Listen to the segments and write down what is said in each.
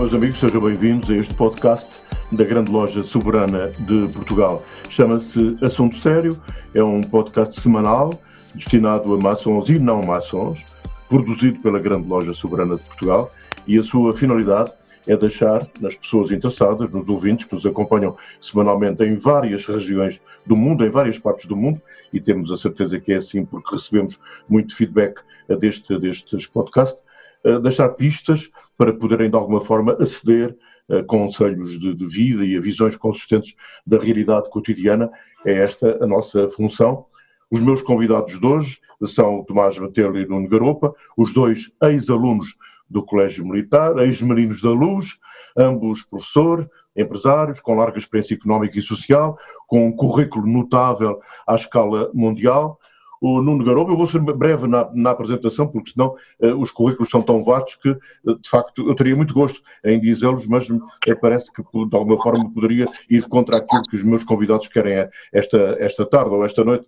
Meus amigos, sejam bem-vindos a este podcast da Grande Loja Soberana de Portugal. Chama-se Assunto Sério, é um podcast semanal destinado a maçons e não maçons, produzido pela Grande Loja Soberana de Portugal e a sua finalidade é deixar nas pessoas interessadas, nos ouvintes que nos acompanham semanalmente em várias regiões do mundo, em várias partes do mundo, e temos a certeza que é assim porque recebemos muito feedback deste, destes podcasts, deixar pistas para poderem de alguma forma aceder a conselhos de, de, vida e a visões consistentes da realidade cotidiana. É esta a nossa função. Os meus convidados de hoje são Tomás Matelo e Nuno Garopa, os dois ex-alunos do Colégio Militar, ex-marinos da Luz, ambos professor, empresários, com larga experiência económica e social, com um currículo notável à escala mundial o Nuno Garoba. Eu vou ser breve na, na apresentação, porque senão uh, os currículos são tão vastos que, uh, de facto, eu teria muito gosto em dizê-los, mas uh, parece que, de alguma forma, poderia ir contra aquilo que os meus convidados querem esta, esta tarde ou esta noite.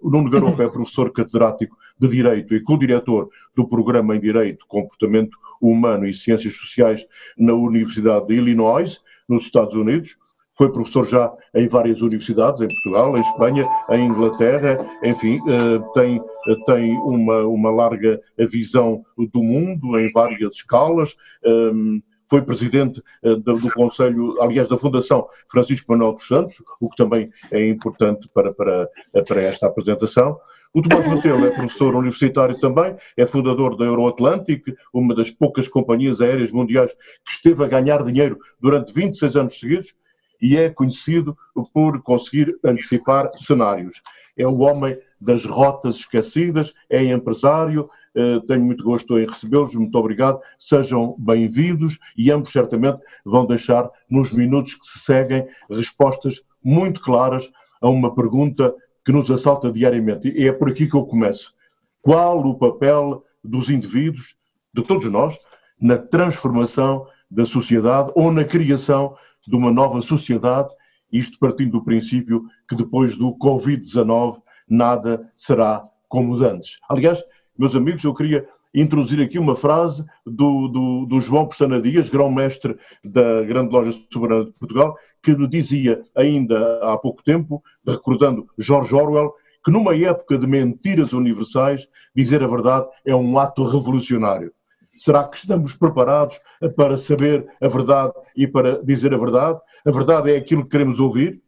o Nuno Garopa é professor catedrático de Direito e co-diretor do Programa em Direito, Comportamento Humano e Ciências Sociais na Universidade de Illinois, nos Estados Unidos foi professor já em várias universidades, em Portugal, em Espanha, em Inglaterra, enfim, eh, tem, tem uma, uma larga visão do mundo em várias escalas. Ehm, foi presidente eh, do Conselho, aliás, da Fundação Francisco Manuel dos Santos, o que também é importante para, para, para esta apresentação. O Tomás Mateu é professor universitário também, é fundador da Euroatlantic, uma das poucas companhias aéreas mundiais que esteve a ganhar dinheiro durante 26 anos seguidos e é conhecido por conseguir antecipar cenários. É o homem das rotas esquecidas, é empresário, eh, tenho muito gosto em recebê-los, muito obrigado, sejam bem-vindos e ambos certamente vão deixar nos minutos que se seguem respostas muito claras a uma pergunta que nos assalta diariamente. E é por aqui que eu começo. Qual o papel dos indivíduos, de todos nós, na transformação da sociedade ou na criação de uma nova sociedade, isto partindo do princípio que depois do Covid-19 nada será como antes. Aliás, meus amigos, eu queria introduzir aqui uma frase do, do, do João Pestana Dias, grão-mestre da Grande Loja Soberana de Portugal, que dizia ainda há pouco tempo, recordando George Orwell, que numa época de mentiras universais, dizer a verdade é um ato revolucionário. Será que estamos preparados para saber a verdade e para dizer a verdade? A verdade é aquilo que queremos ouvir?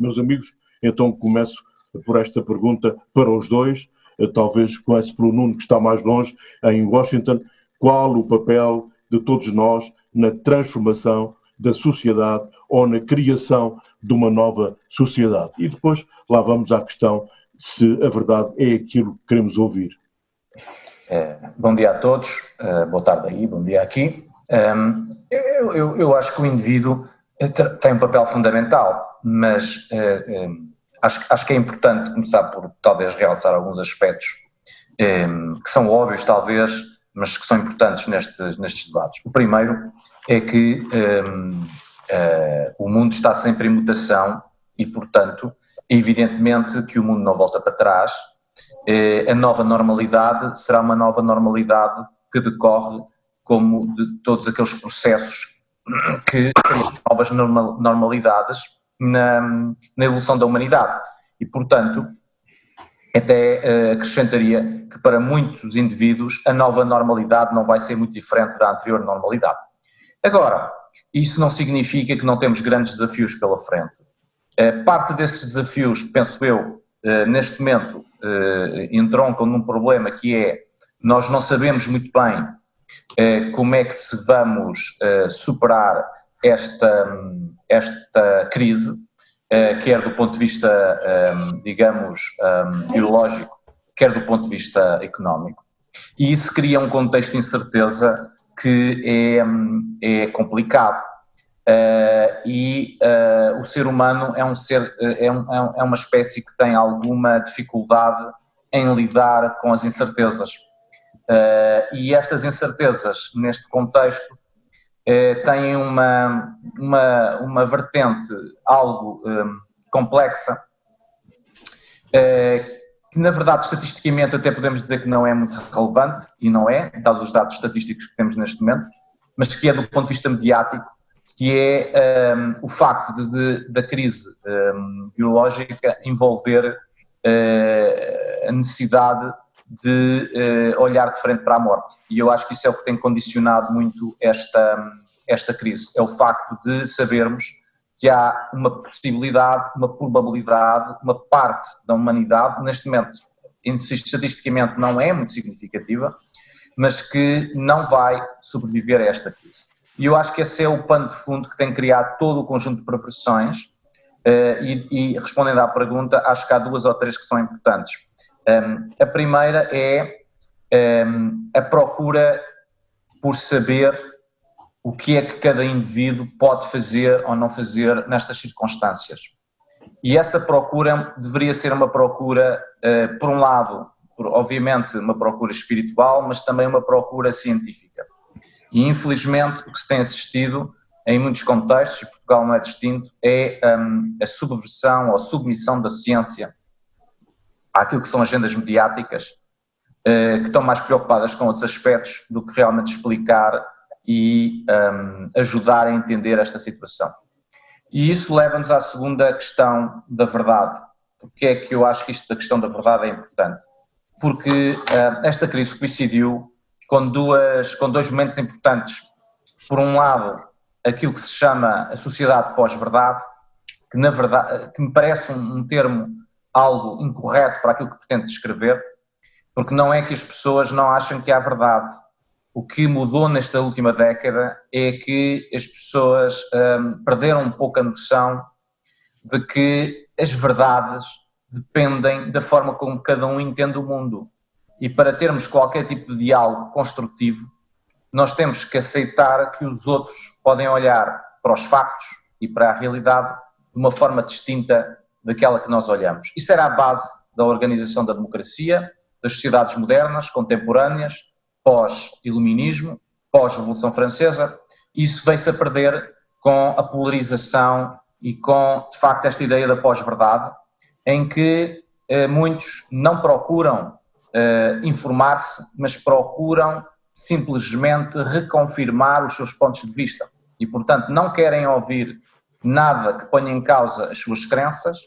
Meus amigos, então começo por esta pergunta para os dois. Talvez comece pelo Nuno, que está mais longe, em Washington. Qual o papel de todos nós na transformação da sociedade ou na criação de uma nova sociedade? E depois lá vamos à questão se a verdade é aquilo que queremos ouvir. É, bom dia a todos, uh, boa tarde aí, bom dia aqui. Um, eu, eu, eu, acho que o indivíduo eh, tem um papel fundamental, mas uh, um, acho, acho que é importante começar por talvez realçar alguns aspectos que são óbvios, talvez, mas que são importantes nestes, debates. O primeiro é que o mundo está sempre em mutação e, portanto, evidentemente que o mundo não volta para trás eh, a nova normalidade será uma nova normalidade que decorre como de todos aqueles processos que novas normalidades na, na evolução da humanidade. E, portanto, até eh, acrescentaria que para muitos indivíduos a nova normalidade não vai ser muito diferente da anterior normalidade. Agora, isso não significa que não temos grandes desafios pela frente. Eh, parte desses desafios, penso eu, neste momento uh, entroncam num problema que é nós não sabemos muito bem uh, como é que se vamos superar esta, esta crise, quer do ponto de vista, digamos, biológico, quer do ponto de vista económico. E isso cria um contexto de incerteza que é, é complicado. Uh, e uh, o ser humano é um ser é, um, é uma espécie que tem alguma dificuldade em lidar com as incertezas. Uh, e estas incertezas neste contexto têm uma uma uma vertente algo um, complexa que na verdade estatisticamente até podemos dizer que não é muito relevante e não é dados os dados estatísticos que temos neste momento mas que é do ponto de vista mediático que é um, o facto de, de, da crise um, biológica envolver uh, a necessidade de uh, olhar de frente para a morte. E eu acho que isso é o que tem condicionado muito esta, esta crise. É o facto de sabermos que há uma possibilidade, uma probabilidade, uma parte da humanidade, neste momento, estatisticamente não é muito significativa, mas que não vai sobreviver a esta crise. E eu acho que esse é o pano de fundo que tem criado todo o conjunto de profissões. Uh, e, e, respondendo à pergunta, acho que há duas ou três que são importantes. Ehm, a primeira é ehm, a procura por saber o que é que cada indivíduo pode fazer ou não fazer nestas circunstâncias. E essa procura deveria ser uma procura, uh, por um lado, obviamente, uma procura espiritual, mas também uma procura científica. E infelizmente o que se tem assistido em muitos contextos, e Portugal não é distinto, é um, a subversão ou submissão da ciência àquilo que são agendas mediáticas, uh, que estão mais preocupadas com outros aspectos do que realmente explicar e um, ajudar a entender esta situação. E isso leva-nos à segunda questão da verdade. Porque é que eu acho que isto da questão da verdade é importante? Porque uh, esta crise coincidiu com, duas, com dois momentos importantes. Por um lado, aquilo que se chama a sociedade pós-verdade, que na verdade que me parece um, um, termo algo incorreto para aquilo que pretende descrever, porque não é que as pessoas não acham que há verdade. O que mudou nesta última década é que as pessoas um, perderam um pouco a noção de que as verdades dependem da forma como cada um entende o mundo. E para termos qualquer tipo de diálogo construtivo, nós temos que aceitar que os outros podem olhar para os factos e para a realidade de uma forma distinta daquela que nós olhamos. Isso era a base da organização da democracia, das sociedades modernas, contemporâneas, pós-iluminismo, pós-revolução francesa. Isso veio-se a perder com a polarização e com, de facto, esta ideia da pós-verdade, em que eh, muitos não procuram uh, informar-se, mas procuram simplesmente reconfirmar os seus pontos de vista. E, portanto, não querem ouvir nada que ponha em causa as suas crenças,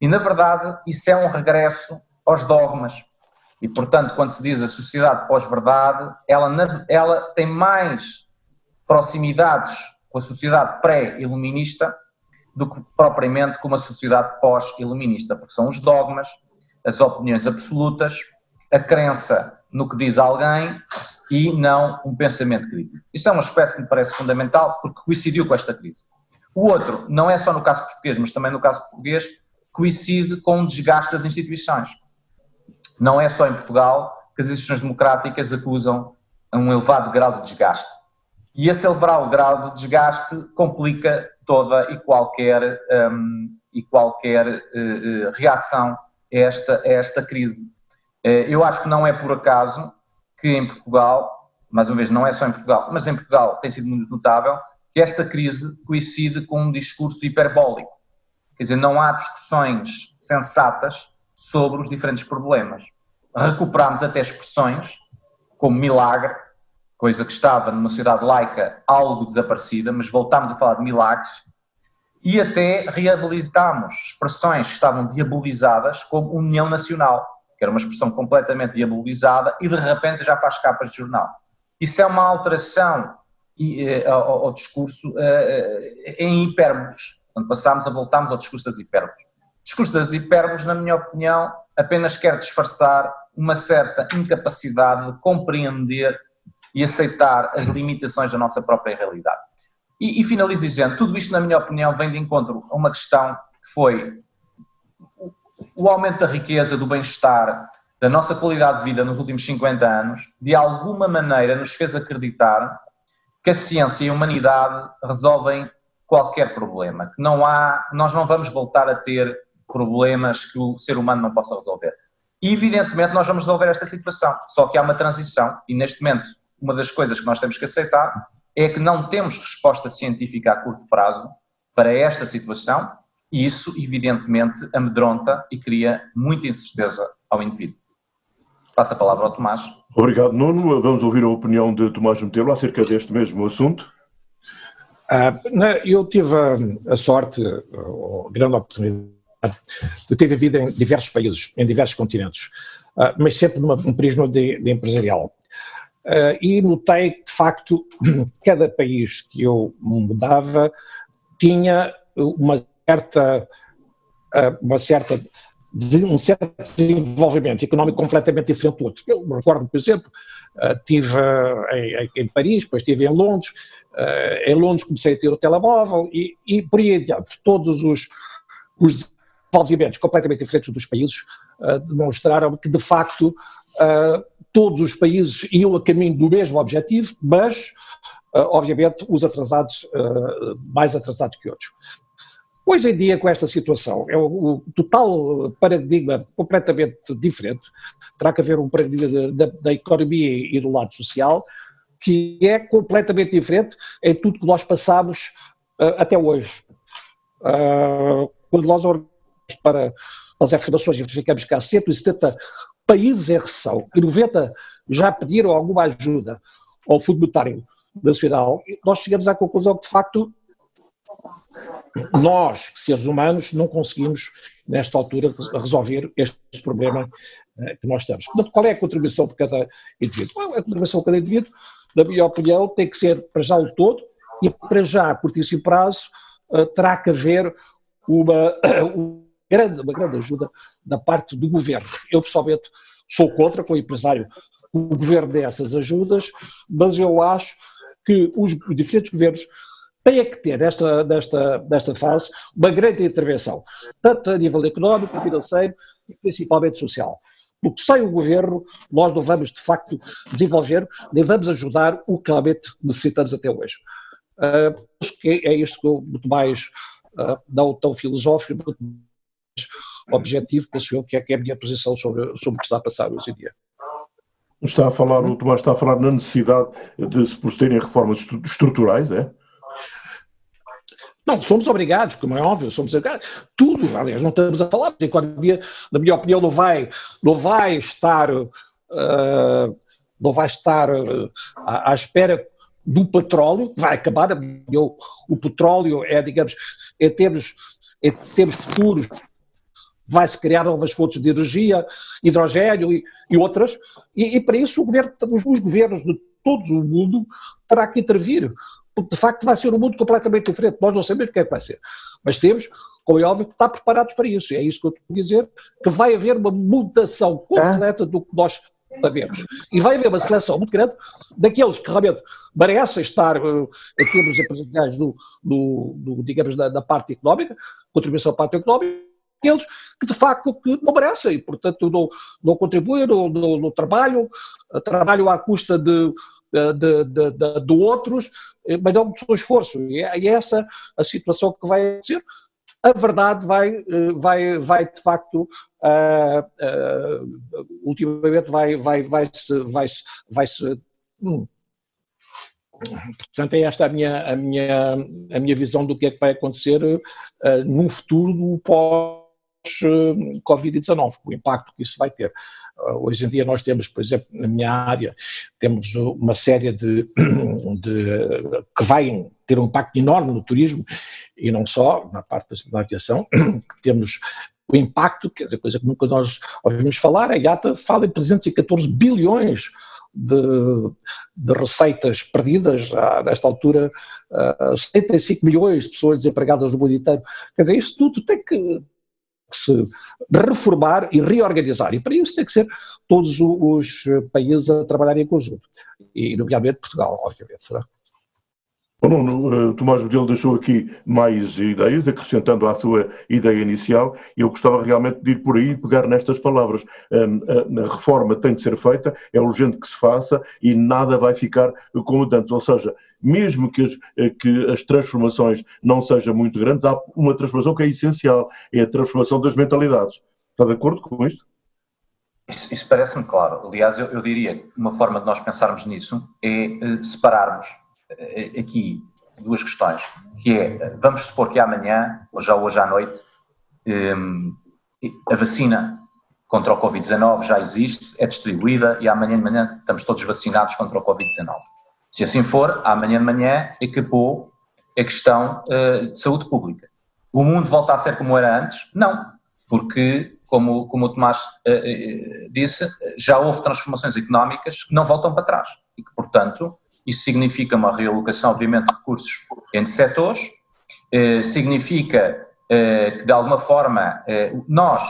e, na verdade, isso é um regresso aos dogmas. E, portanto, quando se diz a sociedade pós-verdade, ela, ela tem mais proximidades com a sociedade pré-iluminista do que propriamente com uma sociedade pós-iluminista, porque são os dogmas, as opiniões absolutas, a crença no que diz alguém e não um pensamento crítico. Isso é um aspecto que me parece fundamental porque coincidiu com esta crise. O outro, não é só no caso português, mas também no caso português, coincide com o desgaste das instituições. Não é só em Portugal que as instituições democráticas acusam um elevado grau de desgaste. E esse elevado grau de desgaste complica toda e qualquer, um, e qualquer uh, reação a esta, a esta crise. Eh, eu acho que não é por acaso que em Portugal, mais uma vez, não é só em Portugal, mas em Portugal tem sido muito notável, que esta crise coincide com um discurso hiperbólico. Quer dizer, não há discussões sensatas sobre os diferentes problemas. Recuperamos até expressões como milagre, coisa que estava numa sociedade laica algo desaparecida, mas voltámos a falar de milagres, e até reabilitámos expressões que estavam diabolizadas como União Nacional que era uma expressão completamente diabolizada, e de repente já faz capas de jornal. Isso é uma alteração eh, ao, discurso eh, em hipérboles. Quando passámos a voltarmos ao discurso das hipérboles. O discurso das hipérboles, na minha opinião, apenas quer disfarçar uma certa incapacidade de compreender e aceitar as limitações da nossa própria realidade. E, e finalizo dizendo, tudo isto, na minha opinião, vem de encontro a uma questão que foi o aumento da riqueza, do bem-estar, da nossa qualidade de vida nos últimos 50 anos, de alguma maneira nos fez acreditar que a ciência e a humanidade resolvem qualquer problema, que não há, nós não vamos voltar a ter problemas que o ser humano não possa resolver. E evidentemente nós vamos resolver esta situação, só que há uma transição e neste momento uma das coisas que nós temos que aceitar é que não temos resposta científica a curto prazo para esta situação e isso evidentemente amedronta e cria muita incerteza ao indivíduo. Passo a palavra ao Tomás. Obrigado, Nuno. Vamos ouvir a opinião de Tomás Metelo acerca deste mesmo assunto. Ah, eu tive a, sorte, a grande oportunidade, de ter vivido em diversos países, em diversos continentes, ah, mas sempre num prisma de, de empresarial. Ah, e notei que, de facto, cada país que eu mudava tinha uma certa, uma certa um certo desenvolvimento económico completamente diferente do outro. Eu recordo, por exemplo, estive em, em Paris, depois estive em Londres, em Londres comecei a ter o telemóvel e, e por aí adiante. Todos os, os desenvolvimentos completamente diferentes dos países demonstraram que, de facto, todos os países iam a caminho do mesmo objetivo, mas, obviamente, os atrasados, mais atrasados que outros. Hoje em dia, com esta situação, é o, total paradigma completamente diferente. Terá que haver um paradigma da economia e do lado social, que é completamente diferente em tudo que nós passamos uh, até hoje. Uh, quando nós olhamos para as afirmações e verificamos que há 170 países em recessão e 90 já pediram alguma ajuda ao Fundo Monetário Nacional, nós chegamos à conclusão que, de facto, nós, seres humanos, não conseguimos, nesta altura, resolver este problema uh, que nós temos. Portanto, qual é a contribuição de cada indivíduo? A contribuição de cada indivíduo na minha opinião, tem que ser para já o todo e para já, a curtíssimo prazo, uh, terá que haver uma, uma, grande, uma grande ajuda da parte do governo. Eu, pessoalmente, sou contra, com o empresário, o governo dê essas ajudas, mas eu acho que os diferentes governos têm que ter, nesta, nesta, nesta fase, uma grande intervenção, tanto a nível económico, financeiro e principalmente social porque sem o governo nós não vamos de facto desenvolver, nem vamos ajudar o que realmente necessitamos até hoje. Uh, que é isto que eu muito mais, uh, não tão filosófico, muito mais objetivo, penso eu, que é, que é a minha posição sobre, sobre o que está a passar hoje em dia. Está a falar, o Tomás está a falar na necessidade de se procederem reformas estruturais, é? Não, somos obrigados, como é óbvio, somos obrigados. Tudo, aliás, não estamos a falar, a economia, na minha opinião, não vai, não vai estar, uh, não vai estar uh, à, à, espera do petróleo, vai acabar, o, petróleo é, digamos, em termos, em termos futuros, vai-se criar novas fontes de energia, hidrogênio e, e outras, e, e, para isso governo, os, os governos de todo o mundo terá que intervir porque de facto vai ser um mundo completamente diferente. Nós não sabemos o que é que vai ser. Mas temos, como é óbvio, que estar preparados para isso. E é isso que eu estou a dizer, que vai haver uma mutação completa do que nós sabemos. E vai haver uma seleção muito grande daqueles que realmente merecem estar uh, em termos empresariais do, digamos, da, parte económica, contribuição à parte económica, aqueles que de facto que não merecem, portanto não, não contribuem, não, não, não trabalham, uh, trabalham à custa de, de, de, de, de outros, eh, mas dão o seu esforço. E é, é essa a situação que vai ser. A verdade vai, eh, vai, vai de facto, uh, uh, ultimamente vai, vai, vai se, vai -se, vai -se, hum. Portanto, é esta a minha, a minha, a minha visão do que é que vai acontecer uh, no futuro pós-Covid-19, o impacto que isso vai ter. Ah, hoje em dia nós temos, por exemplo, na minha área, temos uma série de, de que vai ter um impacto enorme no turismo e não só, na parte da aviação, temos o impacto, que é coisa que nunca nós ouvimos falar, a IATA fala em 314 bilhões de, de, receitas perdidas, há, nesta altura uh, 75 milhões de pessoas desempregadas no mundo inteiro. Quer dizer, isto tudo tem que, se reformar e reorganizar. E para isso tem que ser todos os países a trabalhar em conjunto. E, nomeadamente, Portugal, obviamente. Será? Nuno, uh, Tomás Medelo deixou aqui mais ideias, acrescentando à sua ideia inicial, e eu gostava realmente de ir por aí e pegar nestas palavras. A, reforma tem de ser feita, é urgente que se faça e nada vai ficar como antes. Ou seja, mesmo que as, eh, que as transformações não sejam muito grandes, há uma transformação que é essencial, é a transformação das mentalidades. Está de acordo com isto? Isso, isso parece-me claro. Aliás, eu, eu, diria que uma forma de nós pensarmos nisso é uh, separarmos aqui duas questões, que é, vamos supor que amanhã, ou já hoje à noite, um, a vacina contra o Covid-19 já existe, é distribuída e amanhã de manhã estamos todos vacinados contra o Covid-19. Se assim for, amanhã de manhã acabou a questão uh, de saúde pública. O mundo volta a ser como era antes? Não, porque como, como o Tomás uh, disse, já houve transformações económicas que não voltam para trás e que, portanto, isso significa uma realocação, obviamente, de recursos entre setores, uh, significa uh, que, de alguma forma, nós,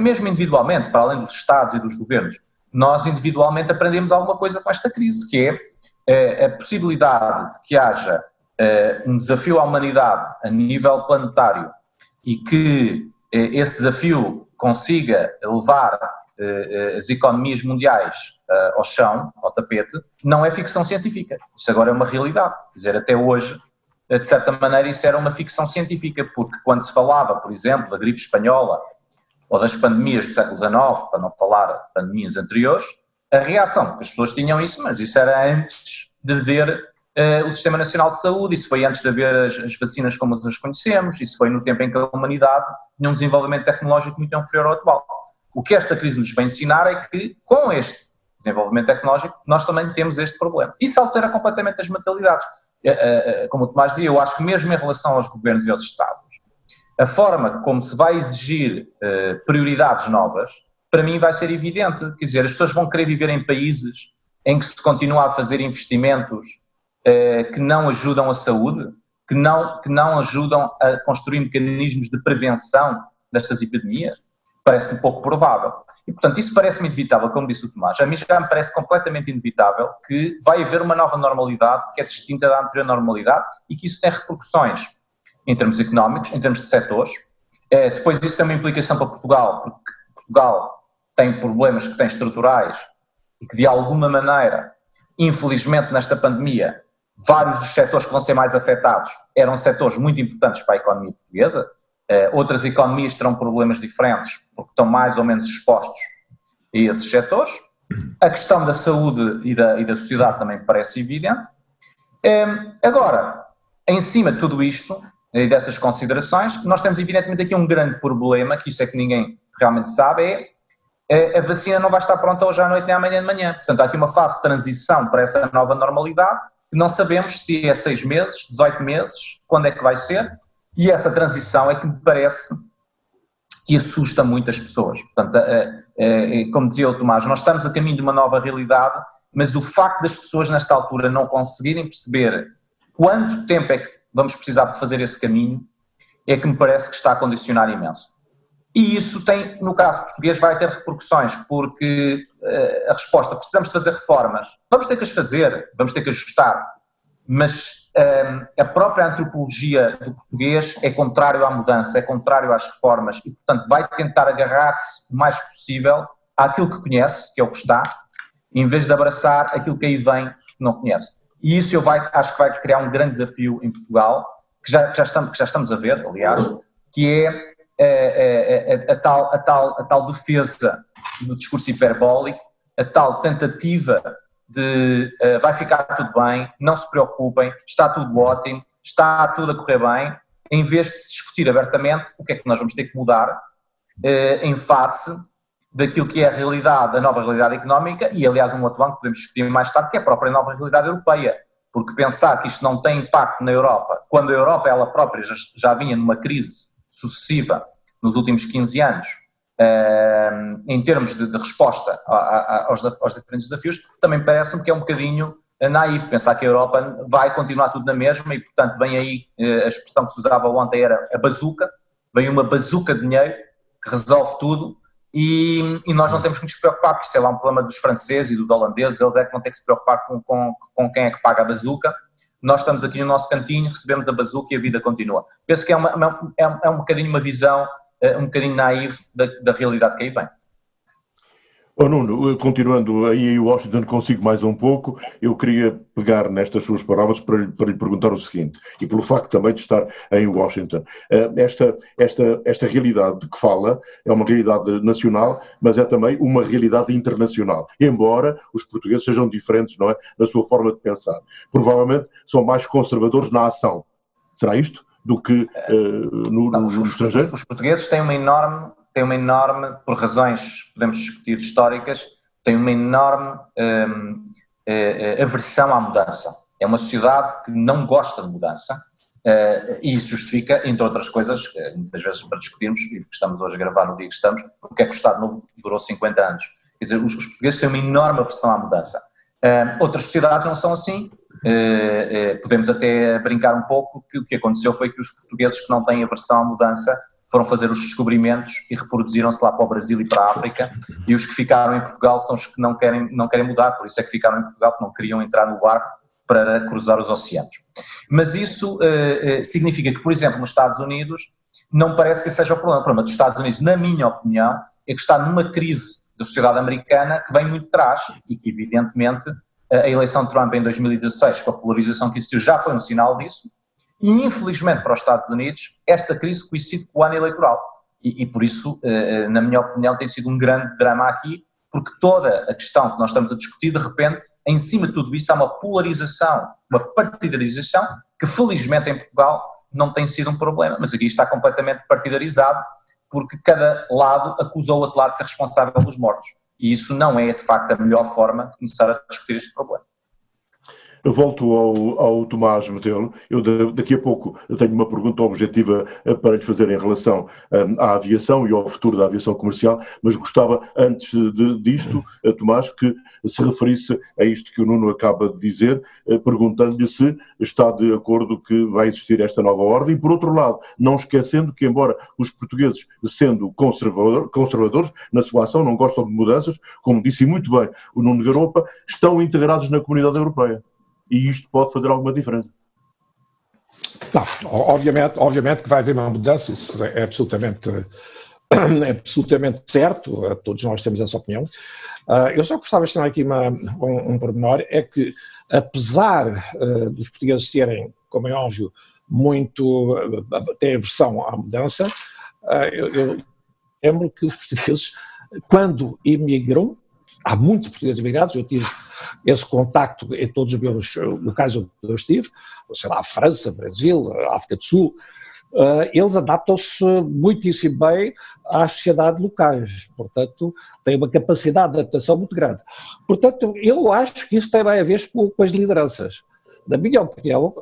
mesmo individualmente, para além dos Estados e dos governos, nós individualmente aprendemos alguma coisa com esta crise, que é a possibilidade de que haja um desafio à humanidade a nível planetário e que esse desafio consiga levar as economias mundiais uh, ao chão, ao tapete, não é ficção científica. Isso agora é uma realidade. Quer dizer, até hoje, de certa maneira, isso era uma ficção científica, porque quando se falava, por exemplo, da gripe espanhola ou das pandemias do século XIX, para não falar de pandemias anteriores, a reação que as pessoas tinham isso, mas isso era antes de ver uh, o Sistema Nacional de Saúde, isso foi antes de haver as, as, vacinas como as conhecemos, isso foi no tempo em que a humanidade tinha um desenvolvimento tecnológico muito inferior ao atual. O que esta crise nos vem ensinar é que, com este desenvolvimento tecnológico, nós também temos este problema. Isso altera completamente as mentalidades. Uh, uh, como o Tomás dizia, eu acho que mesmo em relação aos governos e aos Estados, a forma como se vai exigir prioridades novas, para mim vai ser evidente. Quer dizer, as pessoas vão querer viver em países em que se continua a fazer investimentos eh, que não ajudam a saúde, que não, que não ajudam a construir mecanismos de prevenção destas epidemias? Parece pouco provável. E, portanto, isso parece-me inevitável, como disse o Tomás. A mim já me parece completamente inevitável que vai haver uma nova normalidade que é distinta da anterior normalidade e que isso tem repercussões em termos económicos, em termos de setores. É, depois, isso tem uma implicação para Portugal, porque Portugal tem problemas que tem estruturais e que, de alguma maneira, infelizmente, nesta pandemia, vários dos setores que vão ser mais afetados eram setores muito importantes para a economia portuguesa. Uh, outras economias terão problemas diferentes porque estão mais ou menos expostos a esses setores. A questão da saúde e da, e da sociedade também parece evidente. Ehm, agora, em cima de tudo isto e destas considerações, nós temos evidentemente aqui um grande problema, que isso é que ninguém realmente sabe, é eh, a vacina não vai estar pronta hoje à noite nem amanhã de manhã. Portanto, há aqui uma fase de transição para essa nova normalidade não sabemos se é seis meses, 18 meses, quando é que vai ser, e essa transição é que me parece que assusta muitas pessoas. Portanto, é, é, como dizia o Tomás, nós estamos a caminho de uma nova realidade, mas o facto das pessoas nesta altura não conseguirem perceber quanto tempo é que vamos precisar para fazer esse caminho, é que me parece que está a condicionar imenso. E isso tem, no caso português, vai ter repercussões, porque a resposta, precisamos de fazer reformas, vamos ter que as fazer, vamos ter que ajustar, mas a própria antropologia do português é contrário à mudança, é contrário às reformas e, portanto, vai tentar agarrar-se o mais possível àquilo que conhece, que é o que está, em vez de abraçar aquilo que aí vem que não conhece. E isso eu vai, acho que vai criar um grande desafio em Portugal, que já, já, estamos, que já estamos a ver, aliás, que é a, a, a, tal, a, tal, a tal defesa no discurso hiperbólico, a tal tentativa de uh, vai ficar tudo bem, não se preocupem, está tudo ótimo, está tudo a correr bem, em vez de se discutir abertamente o que é que nós vamos ter que mudar uh, em face daquilo que é a realidade, a nova realidade económica e, aliás, um outro banco que podemos discutir mais tarde, que é a própria nova realidade europeia. Porque pensar que isto não tem impacto na Europa, quando a Europa ela própria já, já vinha numa crise sucessiva nos últimos 15 anos, em termos de, de resposta a, a, aos, aos, diferentes desafios, também parece-me que é um bocadinho eh, naif pensar que a Europa vai continuar tudo na mesma e, portanto, vem aí uh, a expressão que se usava ontem era a bazuca, vem uma bazuca de dinheiro que resolve tudo e, e, nós não temos que nos preocupar, porque isso é lá um problema dos franceses e dos holandeses, eles é que vão ter que se preocupar com, com, com quem é que paga a bazuca, nós estamos aqui no nosso cantinho, recebemos a bazuca e a vida continua. Penso que é, uma, é, é um bocadinho uma visão um bocadinho naive da, da realidade que aí vem. Oh, Nuno, continuando aí em Washington consigo mais um pouco, eu queria pegar nestas suas palavras para, para lhe perguntar o seguinte, e pelo facto também de estar em Washington, eh, esta, esta, esta realidade de que fala é uma realidade nacional, mas é também uma realidade internacional, embora os portugueses sejam diferentes, não é, na sua forma de pensar. Provavelmente são mais conservadores na ação. Será isto? Do que uh, no, não, no, no estrangeiro? Os portugueses têm uma enorme tem uma enorme, por razões podemos discutir históricas, tem uma enorme hum, eh, eh, aversão à mudança. É uma sociedade que não gosta de mudança uh, e isso justifica, entre outras coisas, muitas vezes para discutirmos, e que estamos hoje a gravar no dia que estamos, porque é que o Estado Novo durou 50 anos. Quer dizer, os, os portugueses têm uma enorme aversão à mudança. Uh, outras sociedades não são assim. Uh, podemos até brincar um pouco que o que aconteceu foi que os portugueses que não têm aversão à mudança foram fazer os descobrimentos e reproduziram-se lá para o Brasil e para a África, e os que ficaram em Portugal são os que não querem, não querem mudar, por isso é que ficaram em Portugal, porque não queriam entrar no barco para cruzar os oceanos. Mas isso uh, significa que, por exemplo, nos Estados Unidos, não parece que seja o problema. O problema dos Estados Unidos, na minha opinião, é que está numa crise da sociedade americana que vem muito atrás e que, evidentemente, a eleição de Trump em 2016, com a polarização que existiu, já foi um sinal disso, e, infelizmente, para os Estados Unidos, esta crise coincide com o ano eleitoral. E, e, por isso, eh, eh, na minha opinião, tem sido um grande drama aqui, porque toda a questão que nós estamos a discutir, de repente, em cima de tudo isso, há uma polarização, uma partidarização, que felizmente em Portugal não tem sido um problema. Mas aqui está completamente partidarizado, porque cada lado acusa o outro lado de ser responsável pelos mortos. E isso não é, de facto, a melhor forma de começar a discutir este problema. Eu volto ao, ao Tomás Metelo. Eu daqui a pouco tenho uma pergunta objetiva eh, para lhe fazer em relação um, à aviação e ao futuro da aviação comercial, mas gostava, antes de, disto, uh, Tomás, que se referisse a isto que o Nuno acaba de dizer, uh, perguntando-lhe se está de acordo que vai existir esta nova ordem. E, por outro lado, não esquecendo que, embora os portugueses, sendo conservador, conservadores na sua ação, não gostam de mudanças, como disse muito bem o Nuno Garopa, estão integrados na comunidade europeia e isto pode fazer alguma diferença. Não, obviamente, obviamente que vai haver uma mudança, isso é absolutamente, é absolutamente certo, todos nós temos essa opinião. Ah, eu só gostava de chamar aqui uma, um, um pormenor, é que apesar uh, dos portugueses terem, como é óbvio, muito, uh, têm aversão à mudança, eu, eu lembro que os portugueses, quando imigram, há muitos portugueses imigrados, eu tive esse contacto em todos os meus locais onde eu estive, sei lá, França, Brasil, África do Sul, Uh, eles adaptam-se muitíssimo bem às sociedades locais, portanto, têm uma capacidade de adaptação muito grande. Portanto, eu acho que isso tem a ver com, com as lideranças. Na minha opinião,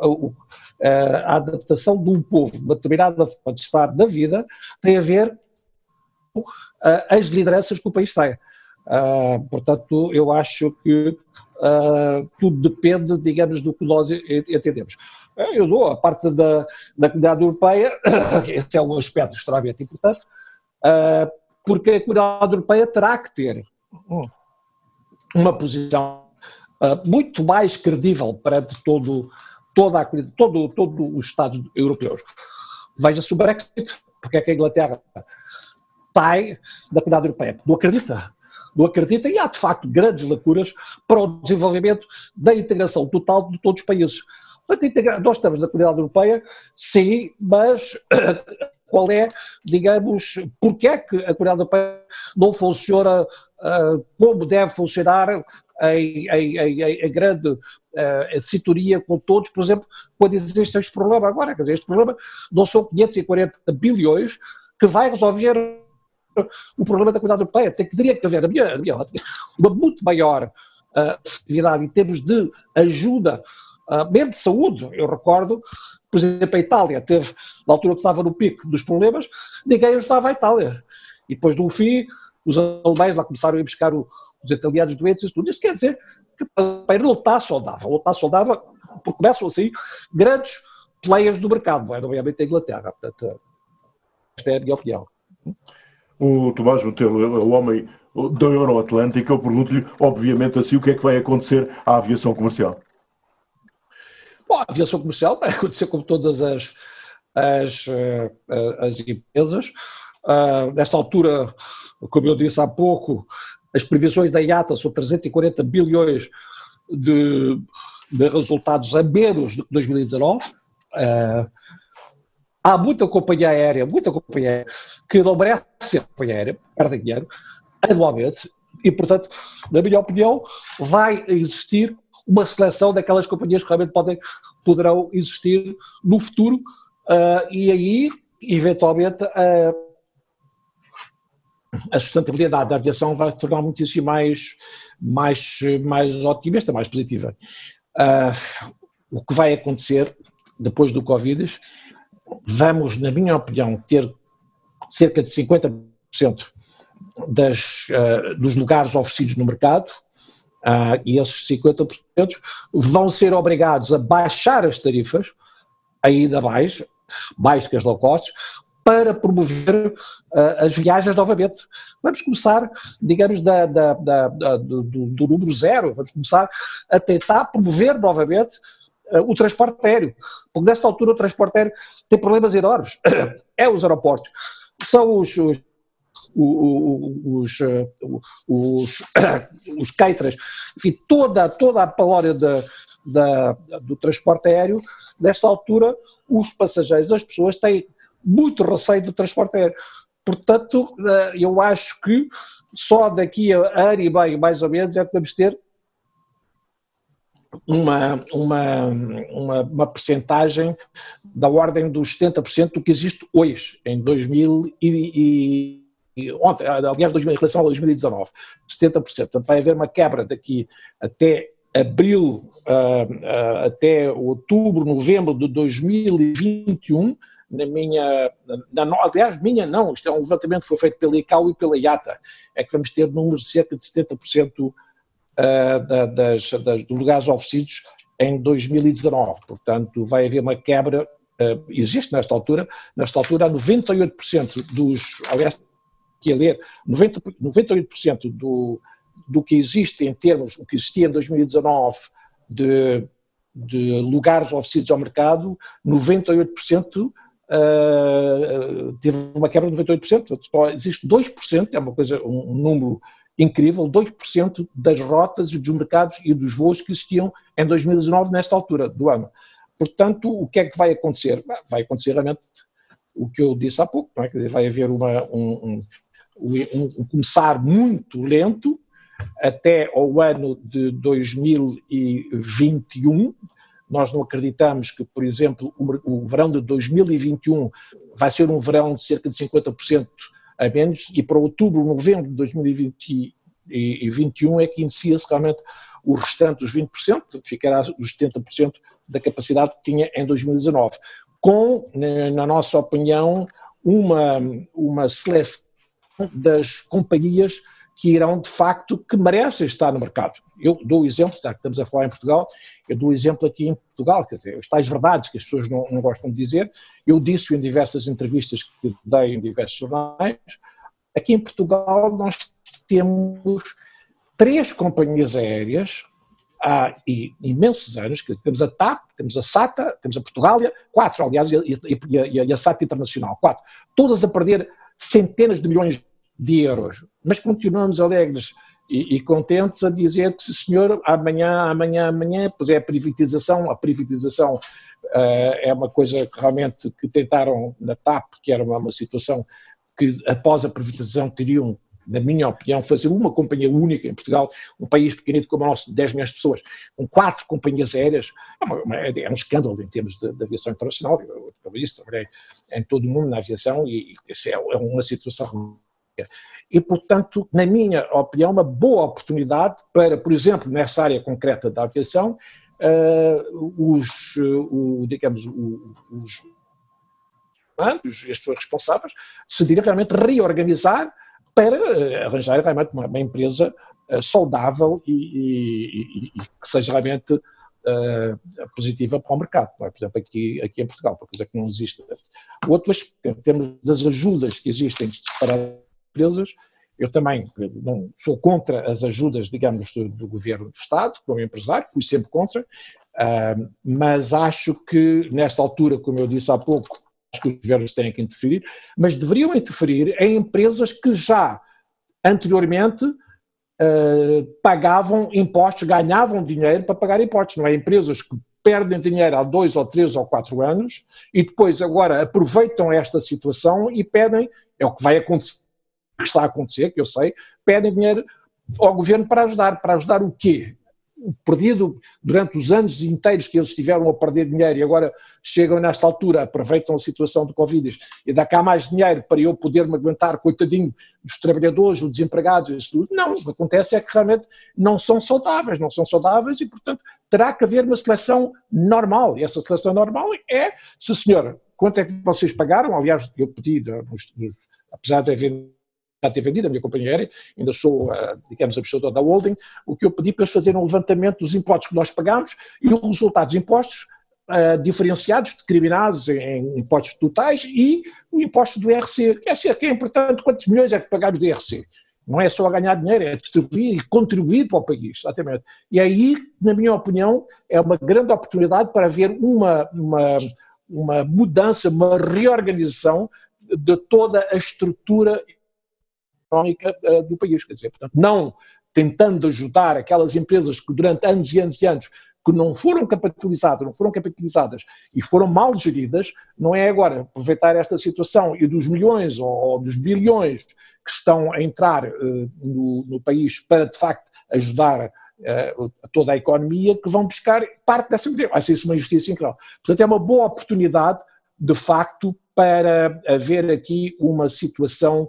a, a, adaptação de um povo, uma determinada forma de estar na vida, tem a ver com uh, as lideranças que o país tem. Uh, portanto, eu acho que uh, tudo depende, digamos, do que nós entendemos. Eu dou a parte da, da comunidade europeia, esse é um aspecto extremamente importante, uh, porque a comunidade europeia terá que ter uma posição muito mais credível perante todo, toda a, todo, todo os Estados europeus. Veja-se o Brexit, porque é que a Inglaterra sai da comunidade europeia. Não acredita não acredita e há de facto grandes lacunas para o desenvolvimento da integração total de todos os países. Nós estamos na comunidade europeia, sim, mas qual é, digamos, porque é que a comunidade europeia não funciona uh, como deve funcionar em, em, em, em grande uh, sintonia com todos, por exemplo, quando existe este problema agora, quer dizer, este problema não são 540 bilhões que vai resolver o problema da comunidade europeia. Tem que, teria que haver, minha, minha ótica, uma muito maior uh, em termos de ajuda, uh, mesmo de saúde. Eu recordo, por exemplo, a Itália teve, na altura que estava no pico dos problemas, ninguém ajudava a Itália. E depois, no fim, os alemães lá começaram a ir buscar o, os italianos doentes e tudo. Isto quer dizer que para não está saudável. Não está saudável porque começam assim grandes players do mercado, é? nomeadamente a Inglaterra. Portanto, esta é a minha opinião. O Tomás Botelho é o homem da Euroatlântica. Eu pergunto-lhe, obviamente, assim, o que é que vai acontecer à aviação comercial? Bom, a aviação comercial vai acontecer como todas as, as, eh, as empresas. Uh, nesta altura, como eu disse há pouco, as previsões da IATA são 340 bilhões de, de resultados a menos do que 2019. Uh, há muita companhia aérea, muita companhia aérea, que não merece ser companhia aérea, perdem dinheiro, anualmente, e, portanto, na minha opinião, vai existir uma seleção daquelas companhias que realmente podem, poderão existir no futuro uh, e aí, eventualmente, a sustentabilidade da aviação vai se tornar muitíssimo mais, mais, mais otimista, mais positiva. Uh, o que vai acontecer depois do Covid, vamos, na minha opinião, ter cerca de 50% das, uh, dos lugares oferecidos no mercado, uh, e esses 50% vão ser obrigados a baixar as tarifas, ainda mais, mais que as low cost, para promover uh, as viagens novamente. Vamos começar, digamos, da, da, da, do, do, número zero, vamos começar a tentar promover novamente o transporte aéreo, porque nesta altura o transporte aéreo tem problemas enormes. É os aeroportos, são os, os os, eh, os, os caterers, enfim, toda, toda a palória da, do transporte aéreo, nesta altura, os passageiros, as pessoas têm muito receio do transporte aéreo. Portanto, eh, eu acho que só daqui a ano e meio, mais ou menos, é que vamos ter uma, uma, uma, uma percentagem da ordem dos 70% do que existe hoje, em 2000 e, e ontem, aliás, 2000, em relação a 2019, 70%. Portanto, vai haver uma quebra daqui até abril, uh, uh, até outubro, novembro de 2021, na minha, na, aliás, minha não, isto é um levantamento que foi feito pela ICAO e pela IATA, é que vamos ter números de cerca de 70% uh, da, das, das, dos lugares oferecidos em 2019, portanto vai haver uma quebra, uh, existe nesta altura, nesta altura 98% dos, aliás, que ler, 90, 98% do, do que existe em termos, o que existia em 2019 de, de lugares oferecidos ao mercado, 98% uh, teve uma quebra de 98%, só existe 2%, é uma coisa, um número incrível, 2% das rotas e dos mercados e dos voos que existiam em 2019 nesta altura do ano. Portanto, o que é que vai acontecer? Vai acontecer realmente o que eu disse há pouco, é? dizer, vai haver uma, um, um, um, começar muito lento até ao ano de 2021, nós não acreditamos que, por exemplo, o, o verão de 2021 vai ser um verão de cerca de 50% a menos e para outubro, novembro de 2021 é que inicia-se realmente o restante dos 20%, ficará os 70% da capacidade que tinha em 2019, com, na nossa opinião, uma, uma seleção das companhias que irão, de facto, que merecem estar no mercado. Eu dou o exemplo, já que estamos a falar em Portugal, eu dou o exemplo aqui em Portugal, quer dizer, as tais verdades que as pessoas não, não gostam de dizer, eu disse em diversas entrevistas que dei em diversos jornais, aqui em Portugal nós temos três companhias aéreas há imensos anos, que temos a TAP, temos a SATA, temos a Portugália, quatro, aliás, e e e a SATA Internacional, quatro, todas a perder centenas de milhões de euros. Mas continuamos alegres e, e, contentes a dizer que, senhor, amanhã, amanhã, amanhã, pois é a privatização, a privatização uh, é uma coisa que realmente que tentaram na TAP, que era uma, uma situação que após a privatização teriam na minha opinião, fazer uma companhia única em Portugal, um país pequenito como o nosso, de 10 milhões de pessoas, com quatro companhias aéreas, é, uma, é um escândalo em termos de, de aviação internacional. Eu, eu disse, trabalhei em todo o mundo na aviação e, e é, é uma situação. E, portanto, na minha opinião, uma boa oportunidade para, por exemplo, nessa área concreta da aviação, uh, os, uh, digamos, os, os, as pessoas responsáveis decidirem realmente reorganizar para eh, arranjar realmente uma, uma empresa uh, saudável e, e, e, que seja realmente positiva para o mercado, é? por exemplo, aqui, aqui em Portugal, para coisa que não existe. Outro aspecto, em termos das ajudas que existem para empresas, eu também não sou contra as ajudas, digamos, do, do governo do Estado, como empresário, fui sempre contra, Uh, mas acho que, nesta altura, como eu disse há pouco, acho que os governos têm que interferir, mas deveriam interferir em empresas que já anteriormente uh, pagavam impostos, ganhavam dinheiro para pagar impostos, não é? Empresas que perdem dinheiro há dois ou três ou quatro anos e depois agora aproveitam esta situação e pedem, é o que vai acontecer, que está a acontecer, que eu sei, pedem dinheiro ao governo para ajudar. Para ajudar o quê? perdido durante os anos inteiros que eles tiveram a perder dinheiro e agora chegam nesta altura, aproveitam a situação do Covid e dá cá mais dinheiro para eu poder me aguentar, coitadinho, dos trabalhadores, dos desempregados, isso tudo. Não, o que acontece é que realmente não são saudáveis, não são saudáveis e, portanto, terá que haver uma seleção normal. E essa seleção normal é, se senhor, quanto é que vocês pagaram? Aliás, eu pedi, apesar de haver já vendido a minha companhia aérea, ainda sou, uh, digamos, administrador da holding, o que eu pedi para eles fazerem um levantamento dos impostos que nós pagamos e os resultados dos impostos uh, diferenciados, discriminados em, impostos totais e o imposto do IRC. É, assim, que é importante quantos milhões é que pagamos de IRC. Não é só ganhar dinheiro, é distribuir e contribuir para o país, exatamente. E aí, na minha opinião, é uma grande oportunidade para haver uma, uma, uma mudança, uma reorganização de toda a estrutura económica uh, do país. Quer dizer, portanto, não tentando ajudar aquelas empresas que durante anos e anos e anos que não foram capitalizadas, não foram capitalizadas e foram mal geridas, não é agora aproveitar esta situação e dos milhões ou, dos bilhões que estão a entrar uh, no, no, país para de facto ajudar uh, toda a economia que vão buscar parte dessa medida. Ser isso uma injustiça incrível. Portanto, é uma boa oportunidade, de facto, para haver aqui uma situação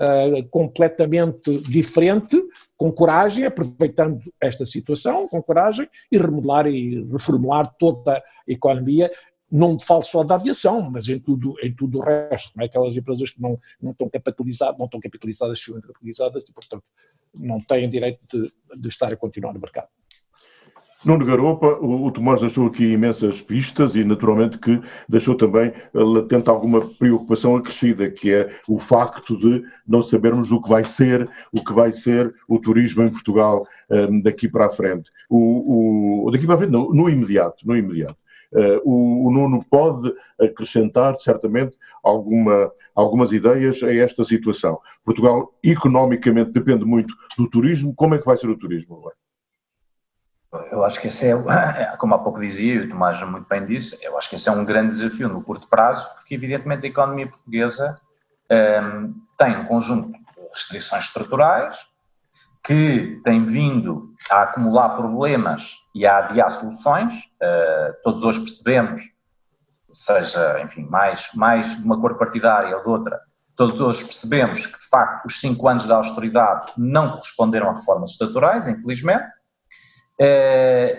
uh, completamente diferente, com coragem, aproveitando esta situação, com coragem, e remodelar e reformular toda a economia, não falo só da aviação, mas em tudo, em tudo o resto, não é? aquelas empresas que não, não estão capitalizadas, não estão capitalizadas, são capitalizadas e, portanto, não têm direito de, de estar a continuar no mercado. Nuno Garopa, o, o Tomás deixou aqui imensas pistas e, naturalmente, que deixou também eh, latente alguma preocupação acrescida, que é o facto de não sabermos o que vai ser, o que vai ser o turismo em Portugal um, ehm, daqui para a frente. O, o, daqui para a frente, não, no imediato, no imediato. Uh, o, o, Nuno pode acrescentar, certamente, alguma, algumas ideias a esta situação. Portugal, economicamente, depende muito do turismo. Como é que vai ser o turismo agora? Eu acho que esse é, como há pouco dizia, e o Tomás muito bem disse, eu acho que esse é um grande desafio no curto prazo, porque evidentemente a economia portuguesa um, tem um conjunto de restrições estruturais que tem vindo a acumular problemas e a adiar soluções. Uh, todos hoje percebemos, seja, enfim, mais, mais de uma cor partidária ou de outra, todos hoje percebemos que, de facto, os cinco anos da austeridade não corresponderam a reformas estruturais, infelizmente,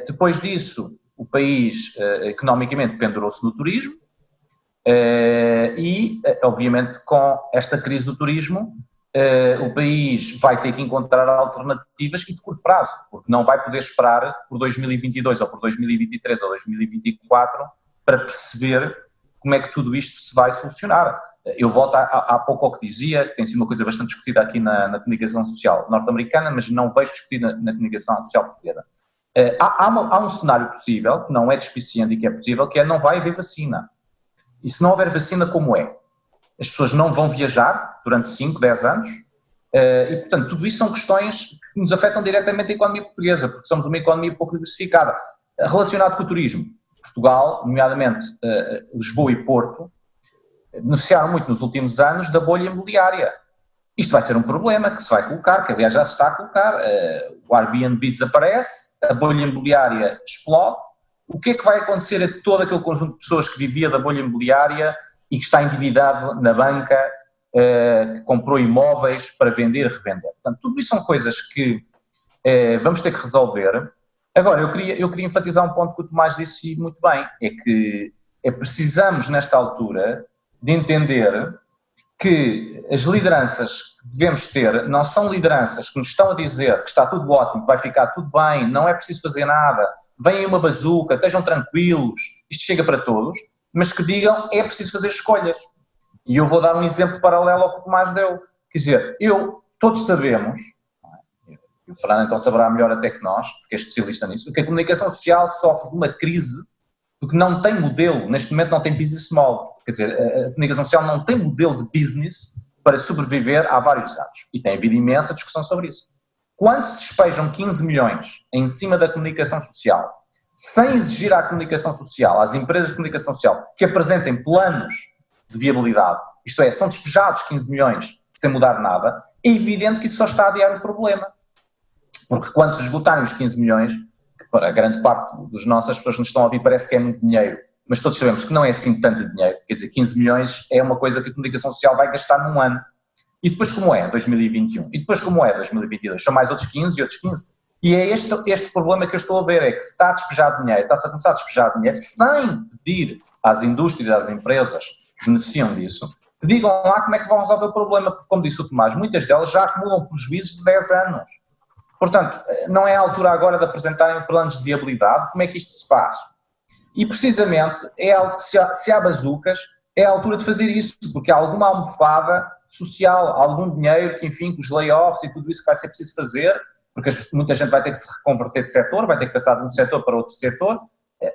depois disso, o país uh, economicamente pendurou-se no turismo uh, e, obviamente, com esta crise do turismo, o país vai ter que encontrar alternativas e de curto prazo, porque não vai poder esperar por 2022 ou por 2023 ou 2024 para perceber como é que tudo isto se vai solucionar. Eu volto há, pouco ao que dizia, tem sido uma coisa bastante discutida aqui na, na comunicação social norte-americana, mas não vejo discutida na, na comunicação social portuguesa há, há, uma, há, um cenário possível, que não é despiciente e que é possível, que é não vai haver vacina. E se não houver vacina, como é? As pessoas não vão viajar durante 5, 10 anos, uh, e portanto, tudo isso são questões que nos afetam diretamente a economia portuguesa, porque somos uma economia pouco diversificada. Uh, relacionado com o turismo, Portugal, nomeadamente Lisboa e Porto, beneficiaram muito nos últimos anos da bolha imobiliária. Isto vai ser um problema que se vai colocar, que aliás já se está a colocar. o Airbnb desaparece, a bolha imobiliária explode, o que é que vai acontecer a todo aquele conjunto de pessoas que vivia da bolha imobiliária e que está endividado na banca, eh, que comprou imóveis para vender e revender? Portanto, tudo isso são coisas que eh, vamos ter que resolver. Agora, eu queria, eu queria enfatizar um ponto que o Tomás disse muito bem, é que é, precisamos, nesta altura, de entender que as lideranças que devemos ter não são lideranças que nos estão a dizer que está tudo ótimo, que vai ficar tudo bem, não é preciso fazer nada, venha uma bazuca, estejam tranquilos, isto chega para todos, mas que digam é preciso fazer escolhas. E eu vou dar um exemplo paralelo ao que o Tomás deu. Quer dizer, eu, todos sabemos, e o Fernando então saberá melhor até que nós, porque é especialista nisso, que a comunicação social sofre de uma crise porque não tem modelo, neste momento não tem business model, quer dizer, a comunicação social não tem modelo de business para sobreviver há vários anos, e tem havido imensa discussão sobre isso. Quando se despejam 15 milhões em cima da comunicação social, sem exigir à comunicação social, às empresas de comunicação social, que apresentem planos de viabilidade, isto é, são despejados 15 milhões sem mudar nada, é evidente que isso só está a adiar o problema. Porque quando esgotarem os 15 milhões, a grande parte dos nossos, as pessoas que nos estão a ouvir parece que é muito dinheiro, mas todos sabemos que não é assim tanto dinheiro, quer dizer, 15 milhões é uma coisa que a comunicação social vai gastar num ano. E depois como é 2021? E depois como é 2022? São mais outros 15 e outros 15. E é este, este problema que eu estou a ver, é que se está a despejar dinheiro, está-se a começar a despejar dinheiro sem pedir às indústrias, às empresas que beneficiam disso, que digam lá como é que vão resolver o problema, porque como disse o Tomás, muitas delas já acumulam prejuízos de 10 anos. Portanto, não é a altura agora de apresentarem planos de viabilidade, como é que isto se faz? E precisamente é se há, se há bazucas, é a altura de fazer isso, porque há alguma almofada social, algum dinheiro que, enfim, com os layoffs e tudo isso que vai ser preciso fazer, porque muita gente vai ter que se reconverter de setor, vai ter que passar de um setor para outro setor.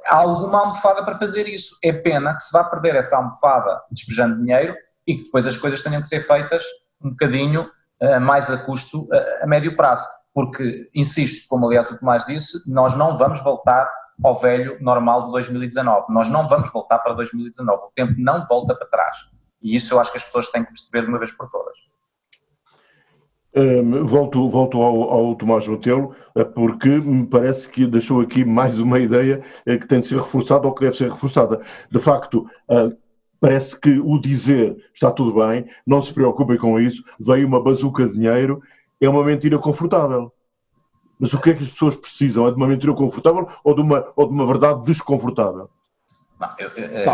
Há alguma almofada para fazer isso. É pena que se vá perder essa almofada despejando dinheiro e que depois as coisas tenham que ser feitas um bocadinho uh, mais a custo uh, a médio prazo. Porque, insisto, como aliás o Tomás disse, nós não vamos voltar ao velho normal de 2019. Nós não vamos voltar para 2019. O tempo não volta para trás. E isso eu acho que as pessoas têm que perceber de uma vez por todas. Um, volto volto ao, ao Tomás Botelho, eh, porque me parece que deixou aqui mais uma ideia eh, que tem de ser reforçada ou que deve ser reforçada. De facto, uh, parece que o dizer está tudo bem, não se preocupem com isso, veio uma bazuca de dinheiro, é uma mentira confortável. Mas o que é que as pessoas precisam? É de uma mentira confortável ou de uma, ou de uma verdade desconfortável? Não, eu, eu, eu,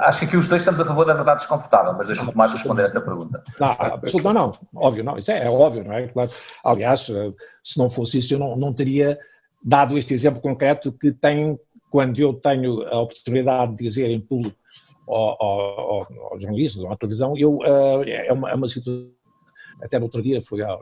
acho que aqui os dois estamos a favor da verdade desconfortável, mas deixa-me mais responder essa pergunta. Não, não, não, óbvio, não, isso é, é óbvio, não é? Claro. Aliás, eh, se não fosse isso, eu não, não teria dado este exemplo concreto que tem, quando eu tenho a oportunidade de dizer em público ao, ao, ao jornalistas ou à televisão, eu, uh, é, uma, é uma situação, até no outro dia foi a,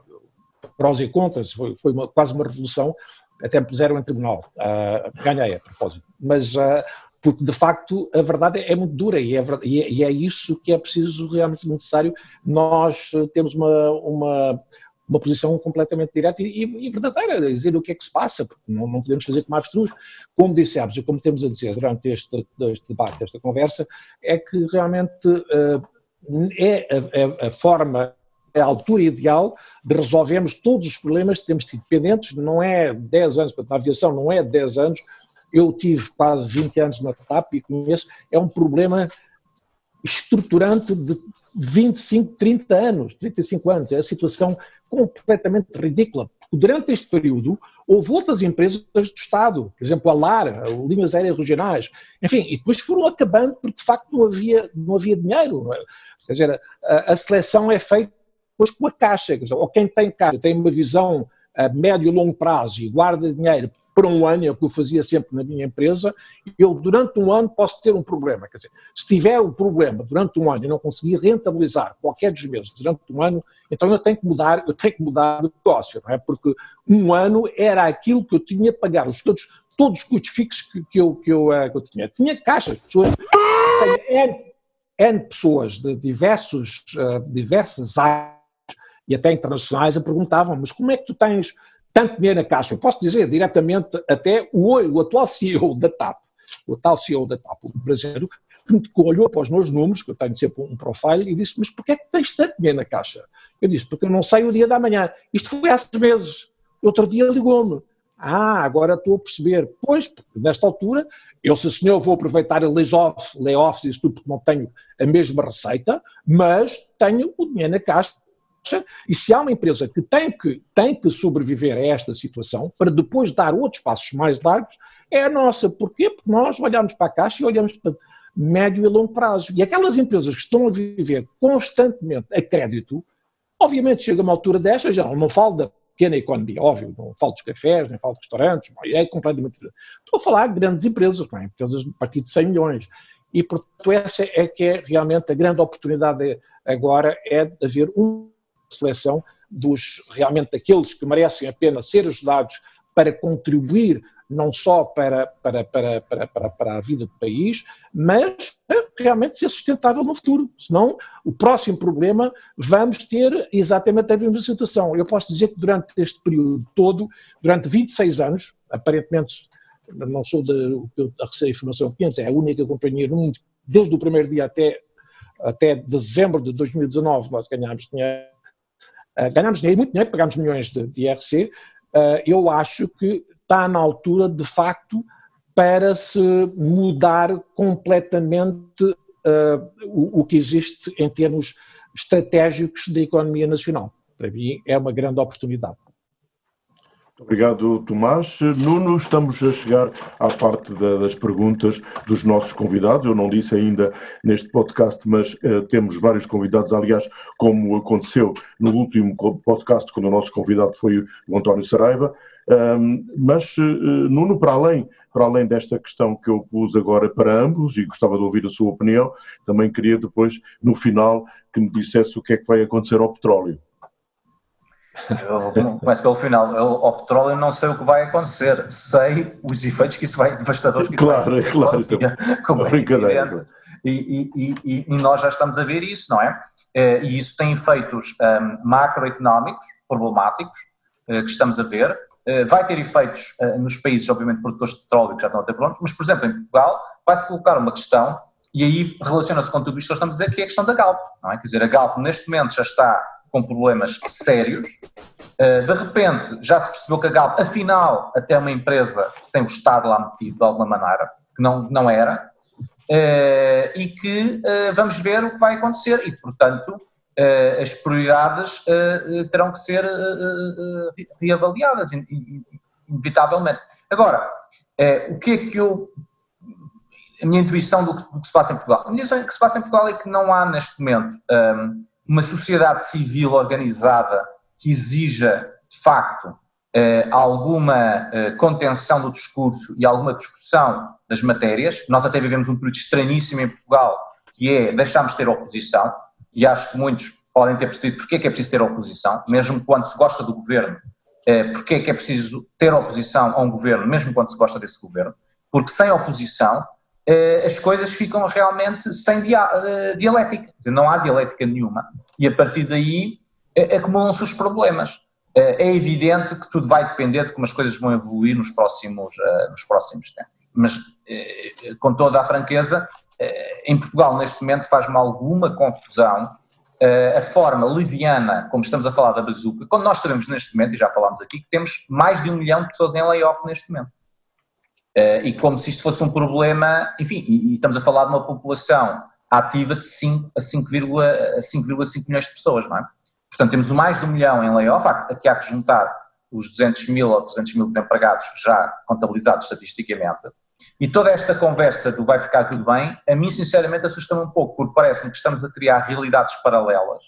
prós e contras, foi, foi uma, quase uma revolução, até me puseram em tribunal, uh, ganhei a propósito, mas uh, porque de facto a verdade é muito dura e é, e é, isso que é preciso realmente necessário nós temos uma, uma, uma posição completamente direta e, e, verdadeira, dizer o que é que se passa, porque não, não podemos fazer como avestruz. Como dissemos e como temos a dizer durante este, este debate, esta conversa, é que realmente uh, é a, a, a forma é a altura ideal de resolvermos todos os problemas que temos tido pendentes, não é 10 anos, na aviação não é 10 anos, eu tive quase 20 anos na TAP e conheço, é um problema estruturante de 25, 30 anos, 35 anos, é a situação completamente ridícula, porque durante este período houve outras empresas do Estado, por exemplo a LAR, Linhas Aéreas Regionais, enfim, e depois foram acabando porque de facto não havia, não havia dinheiro, é? quer dizer, a, a seleção é feita depois com a caixa, ou quem tem caixa tem uma visão a médio e longo prazo e guarda dinheiro por um ano, é o que eu fazia sempre na minha empresa, eu durante um ano posso ter um problema. Quer dizer, se tiver um problema durante um ano e não conseguir rentabilizar qualquer dos meses durante um ano, então eu tenho que mudar, eu tenho que mudar de negócio, não é? Porque um ano era aquilo que eu tinha que pagar, os todos, todos os custos fixos que, que, eu, que, eu, eh, que eu tinha. Tinha caixas, pessoas, N, N pessoas de diversos, uh, diversas áreas e até internacionais a perguntavam, mas como é que tu tens tanto dinheiro na caixa? Eu posso dizer diretamente até o, o atual CEO da TAP, o atual CEO da TAP, o brasileiro, que olhou para os meus números, que eu tenho sempre um profile, e disse, mas porquê é que tens tanto dinheiro na caixa? Eu disse, porque eu não sei o dia da manhã. Isto foi há seis meses. Outro dia ligou-me. Ah, agora estou a perceber. Pois, nesta altura, eu, se senhor, vou aproveitar a layoff, layoffs e isso tudo, porque não tenho a mesma receita, mas tenho o dinheiro na caixa e se há uma empresa que tem que, tem que sobreviver a esta situação, para depois dar outros passos mais largos, é a nossa. Porquê? Porque nós olhamos para a caixa e olhamos para médio e longo prazo. E aquelas empresas que estão a viver constantemente a crédito, obviamente chega uma altura destas, já não falo da pequena economia, óbvio, não falo dos cafés, nem falo de restaurantes, é completamente diferente. Estou a falar de grandes empresas, não é? empresas a partir de 100 milhões. E, portanto, essa é que é realmente a grande oportunidade agora, é de haver um seleção dos realmente daqueles que merecem a pena ser ajudados para contribuir não só para, para, para, para, para, para a vida do país, mas realmente ser sustentável no futuro. Senão, o próximo problema, vamos ter exatamente a mesma situação. Eu posso dizer que durante este período todo, durante 26 anos, aparentemente não sou da, Receita Informação 500, é a única companhia no mundo, desde o primeiro dia até, até dezembro de 2019, nós ganhámos dinheiro, uh, ganhámos dinheiro, muito dinheiro, pagámos milhões de, de IRC, uh, eh, eu acho que está na altura, de facto, para se mudar completamente uh, o, o, que existe em termos estratégicos da economia nacional. Para mim, é uma grande oportunidade. Obrigado, Tomás. Nuno, estamos a chegar à parte da, das perguntas dos nossos convidados. Eu não disse ainda neste podcast, mas uh, temos vários convidados. Aliás, como aconteceu no último podcast, quando o nosso convidado foi o António Saraiva, um, mas, uh, Nuno, para além, para além desta questão que eu pus agora para ambos, e gostava de ouvir a sua opinião, também queria depois, no final, que me dissesse o que é que vai acontecer ao petróleo. Eu começo pelo final. Eu, ao petróleo não sei o que vai acontecer, sei os efeitos que isso vai, devastadores que isso claro, vai ter. Claro, claro. Como é evidente. E, e, e, e, nós já estamos a ver isso, não é? Eh, e isso tem efeitos um, macroeconómicos problemáticos uh, que estamos a ver. Eh, vai ter efeitos eh, nos países, obviamente, produtores de petróleo que já estão até prontos, mas, por exemplo, em Portugal vai-se colocar uma questão, e aí relaciona-se com tudo isto que nós estamos a dizer, que é a questão da Galp. Não é? Quer dizer, a Galp neste momento já está com problemas sérios, eh, de repente já se percebeu que a Galp, afinal, até uma empresa tem o Estado lá metido de alguma maneira, que não, não era, e que vamos ver o que vai acontecer, e portanto as prioridades terão que ser reavaliadas, inevitavelmente. Agora, o que é que eu. A minha intuição do que, se passa em Portugal? A minha intuição que se passa em Portugal é que não há neste momento um, uma sociedade civil organizada que exija, de facto, Uh, alguma uh, contenção do discurso e alguma discussão das matérias. Nós até vivemos um período estranhíssimo em Portugal, que é deixarmos de ter oposição e acho que muitos podem ter percebido porque é que é preciso ter oposição, mesmo quando se gosta do governo, é, porque é que é preciso ter oposição a um governo, mesmo quando se gosta desse governo, porque sem oposição as coisas ficam realmente sem é, dialética, dizer, não há dialética nenhuma, e a partir daí é, acumulam-se os problemas. É, é evidente que tudo vai depender de como as coisas vão evoluir nos próximos, nos próximos tempos, mas com toda a franqueza, em Portugal, neste momento, faz-me alguma confusão a forma leviana, como estamos a falar da bazuca, quando nós sabemos neste momento, e já falámos aqui, que temos mais de um milhão de pessoas em layoff neste momento. E como se isto fosse um problema, enfim, e estamos a falar de uma população ativa de 5 a 5,5 milhões de pessoas, não é? Portanto, temos mais de um milhão em layoff, aqui há que juntar os 200 mil ou 200 mil desempregados já contabilizados estatisticamente, e toda esta conversa do vai ficar tudo bem, a mim sinceramente assusta-me um pouco, porque parece-me que estamos a criar realidades paralelas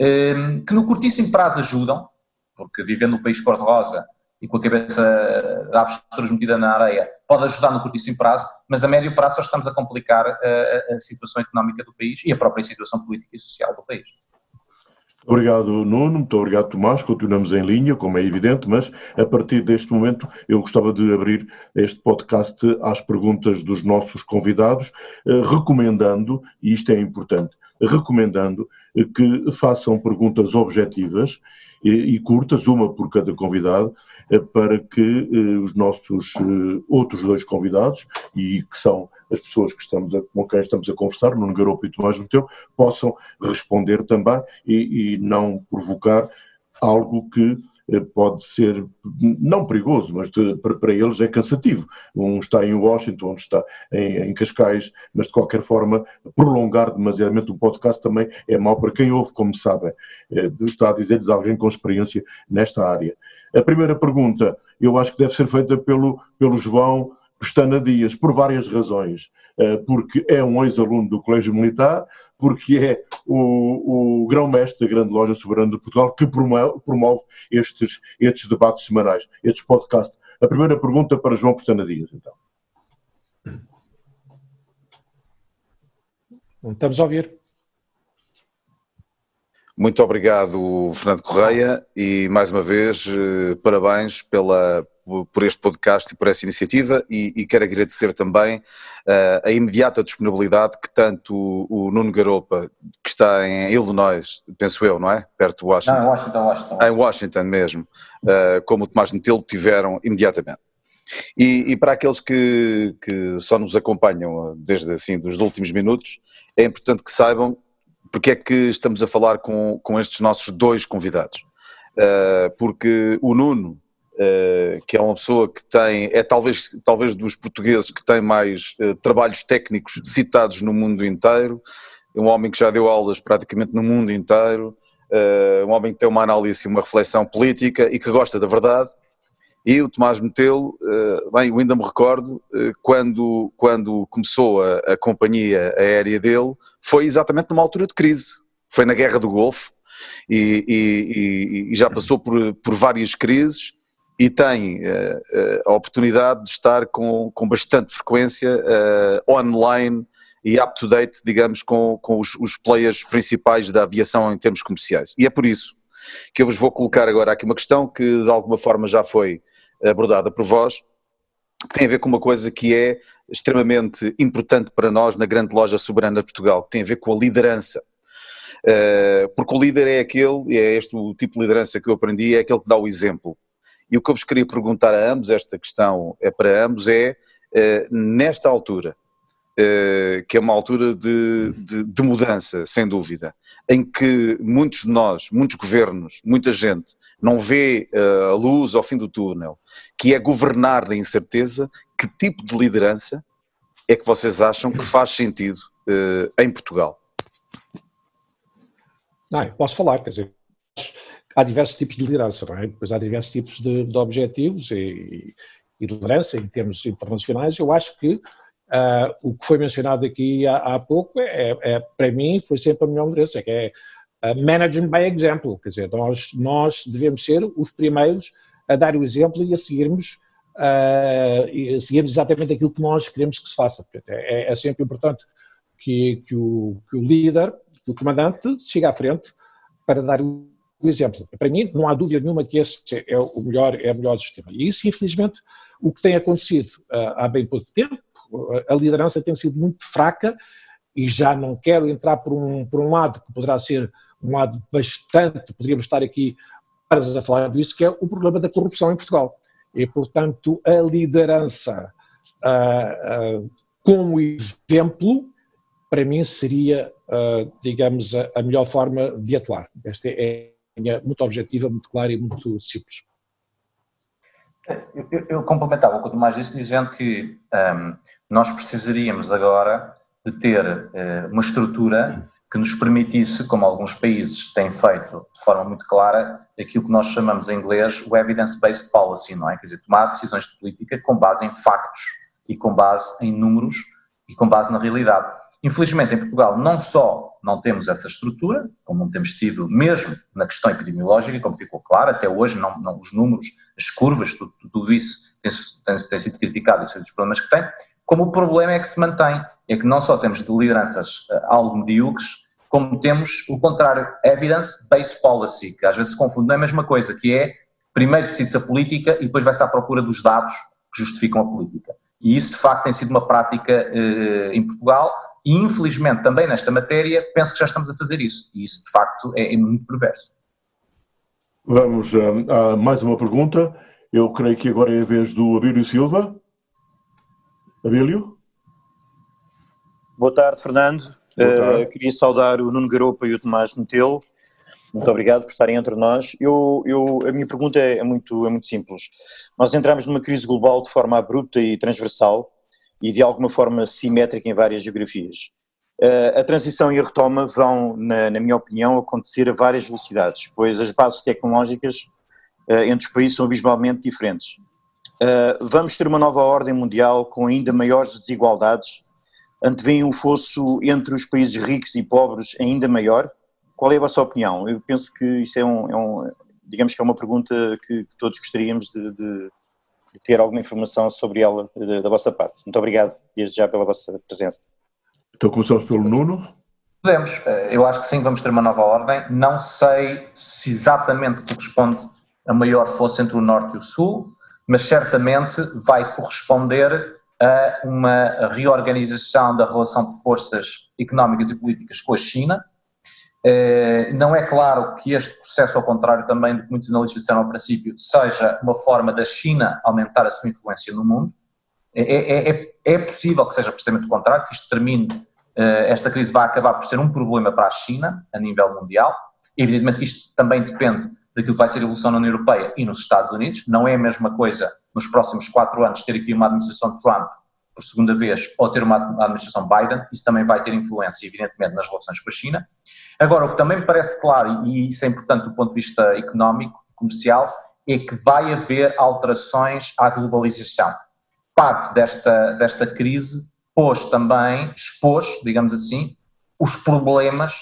hum, que no curtíssimo prazo ajudam, porque vivendo no país cor-de-rosa e com a cabeça da avestruz metida na areia, pode ajudar no curtíssimo prazo, mas a médio prazo só estamos a complicar a, a situação económica do país e a própria situação política e social do país. Obrigado, Nuno. Muito obrigado, Tomás. Continuamos em linha, como é evidente, mas a partir deste momento eu gostava de abrir este podcast às perguntas dos nossos convidados, eh, recomendando, e isto é importante, recomendando que façam perguntas objetivas e, curtas, uma por cada convidado, eh, para que eh, os nossos outros dois convidados, e que são as pessoas que estamos a, com quem estamos a conversar, Nuno Garopo e Tomás Meteu, possam responder também e, e não provocar algo que eh, pode ser não perigoso, mas de, para, eles é cansativo. Um está em Washington, outro está em, em, Cascais, mas de qualquer forma, prolongar demasiadamente o podcast também é mau para quem ouve, como sabem. É, está a dizer-lhes alguém com experiência nesta área. A primeira pergunta, eu acho que deve ser feita pelo, pelo João Pestana Dias, por várias razões. Eh, porque é um ex-aluno do Colégio Militar, porque é o, o grão-mestre da Grande Loja Soberana de Portugal que promove, promove, estes, estes debates semanais, estes podcasts. A primeira pergunta para João Pestana Dias, então. Estamos a ouvir. Muito obrigado, Fernando Correia, e mais uma vez, eh, parabéns pela, por este podcast e por essa iniciativa e, e quero agradecer também uh, a imediata disponibilidade que tanto o, o, Nuno Garopa, que está em Illinois, penso eu, não é? Perto de Washington. Não, em Washington, Washington. Em Washington mesmo, uh, como o Tomás Metelo tiveram imediatamente. E, e, para aqueles que, que só nos acompanham desde assim, dos últimos minutos, é importante que saibam porque é que estamos a falar com, com estes nossos dois convidados. Uh, porque o Nuno, que é uma pessoa que tem, é talvez, talvez dos portugueses que tem mais uh, trabalhos técnicos citados no mundo inteiro, um homem que já deu aulas praticamente no mundo inteiro, um homem que tem uma análise e uma reflexão política e que gosta da verdade. E o Tomás Metelo, bem, eu ainda me recordo, quando, quando começou a, a companhia aérea dele, foi exatamente numa altura de crise. Foi na Guerra do Golfo e, e, e já passou por, por várias crises e tem uh, uh, a oportunidade de estar com, com bastante frequência uh, online e up-to-date, digamos, com, com os, os, players principais da aviação em termos comerciais. E é por isso que eu vos vou colocar agora aqui uma questão que de alguma forma já foi abordada por vós, que tem a ver com uma coisa que é extremamente importante para nós na grande loja soberana de Portugal, que tem a ver com a liderança. Porque o líder é aquele, e é este o tipo de liderança que eu aprendi, é aquele que dá o exemplo. E o que eu vos queria perguntar a ambos, esta questão é para ambos, é uh, nesta altura, uh, que é uma altura de, de, de, mudança, sem dúvida, em que muitos de nós, muitos governos, muita gente não vê a luz ao fim do túnel, que é governar na incerteza, que tipo de liderança é que vocês acham que faz sentido em Portugal? Não, posso falar, quer dizer, há diversos tipos de liderança, não é? Depois há diversos tipos de, de objetivos e, e, de liderança em termos internacionais. Eu acho que uh, o que foi mencionado aqui há, há pouco, é, é, para mim, foi sempre a melhor liderança, que é uh, managing by example, quer dizer, nós, nós devemos ser os primeiros a dar o exemplo e a seguirmos uh, seguirmos exatamente aquilo que nós queremos que se faça. É, é sempre importante que, que, o, que, o, líder, que o comandante, chegue à frente para dar o exemplo. Para mim, não há dúvida nenhuma que esse é o melhor, é o melhor sistema. E isso, infelizmente, o que tem acontecido uh, há bem pouco tempo, a liderança tem sido muito fraca e já não quero entrar por um, por um lado que poderá ser um lado bastante, poderíamos estar aqui a falar disso, que é o problema da corrupção em Portugal. E, portanto, a liderança uh, uh, como exemplo, para mim, seria, uh, digamos, a, a, melhor forma de atuar. Esta é muito objetiva, muito clara e muito simples. Eu, eu, eu complementava o que o Tomás disse, dizendo que um, nós precisaríamos agora de ter uh, uma estrutura que nos permitisse, como alguns países têm feito de forma muito clara, aquilo que nós chamamos em inglês o evidence-based policy, não é? Quer dizer, tomar decisões de política com base em factos e com base em números e com base na realidade. Infelizmente, em Portugal, não só não temos essa estrutura, como não temos tido mesmo na questão epidemiológica, como ficou claro, até hoje não, não os números, as curvas, tudo, tudo isso tem, tem, tem sido criticado e são os problemas que tem, como o problema é que se mantém, é que não só temos de lideranças uh, algo medíocres, como temos o contrário, evidence-based policy, que às vezes se confunde, não é a mesma coisa, que é primeiro decide-se a política e depois vai-se à procura dos dados que justificam a política. E isso, de facto, tem sido uma prática uh, em Portugal e, infelizmente, também nesta matéria, penso que já estamos a fazer isso. E isso, de facto, é, é muito perverso. Vamos uh, a mais uma pergunta. Eu creio que agora é a vez do Abílio Silva. Abílio? Boa tarde, Fernando. Uh, queria saudar o Nuno Garopa e o Tomás Metelo. Muito obrigado por estarem entre nós. Eu, eu, a minha pergunta é, é, muito, é muito simples. Nós entramos numa crise global de forma abrupta e transversal e de alguma forma simétrica em várias geografias. Uh, a transição e a retoma vão, na, na, minha opinião, acontecer a várias velocidades, pois as bases tecnológicas uh, entre os países são abismalmente diferentes. Uh, vamos ter uma nova ordem mundial com ainda maiores desigualdades antevêem um fosso entre os países ricos e pobres ainda maior? Qual é a vossa opinião? Eu penso que isso é um, é um digamos que é uma pergunta que, que todos gostaríamos de, de, de, ter alguma informação sobre ela da vossa parte. Muito obrigado desde já pela vossa presença. Então começamos pelo Nuno. Podemos, eu acho que sim, vamos ter uma nova ordem. Não sei se exatamente corresponde a maior força entre o Norte e o Sul, mas certamente vai corresponder a uma reorganização da relação de forças económicas e políticas com a China. Eh, não é claro que este processo, ao contrário também do que muitos analistas disseram ao princípio, seja uma forma da China aumentar a sua influência no mundo. É, é, é, é possível que seja precisamente o contrário, que isto termine, eh, esta crise vai acabar por ser um problema para a China a nível mundial. Evidentemente que isto também depende daquilo que vai ser a evolução na União Europeia e nos Estados Unidos. Não é a mesma coisa nos próximos quatro anos ter aqui uma administração de Trump por segunda vez ou ter uma administração Biden. Isso também vai ter influência, evidentemente, nas relações com a China. Agora, o que também me parece claro, e isso é importante do ponto de vista económico, comercial, é que vai haver alterações à globalização. Parte desta, desta crise pôs também, expôs, digamos assim, os problemas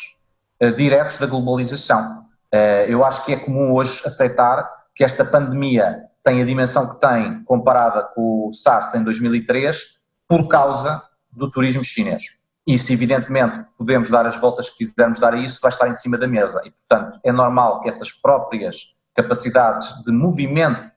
uh, diretos da globalização. Eh, eu acho que é comum hoje aceitar que esta pandemia tem a dimensão que tem comparada com o SARS em 2003 por causa do turismo chinês. Isso, evidentemente, podemos dar as voltas que quisermos dar a isso, vai estar em cima da mesa. E, portanto, é normal que essas próprias capacidades de movimento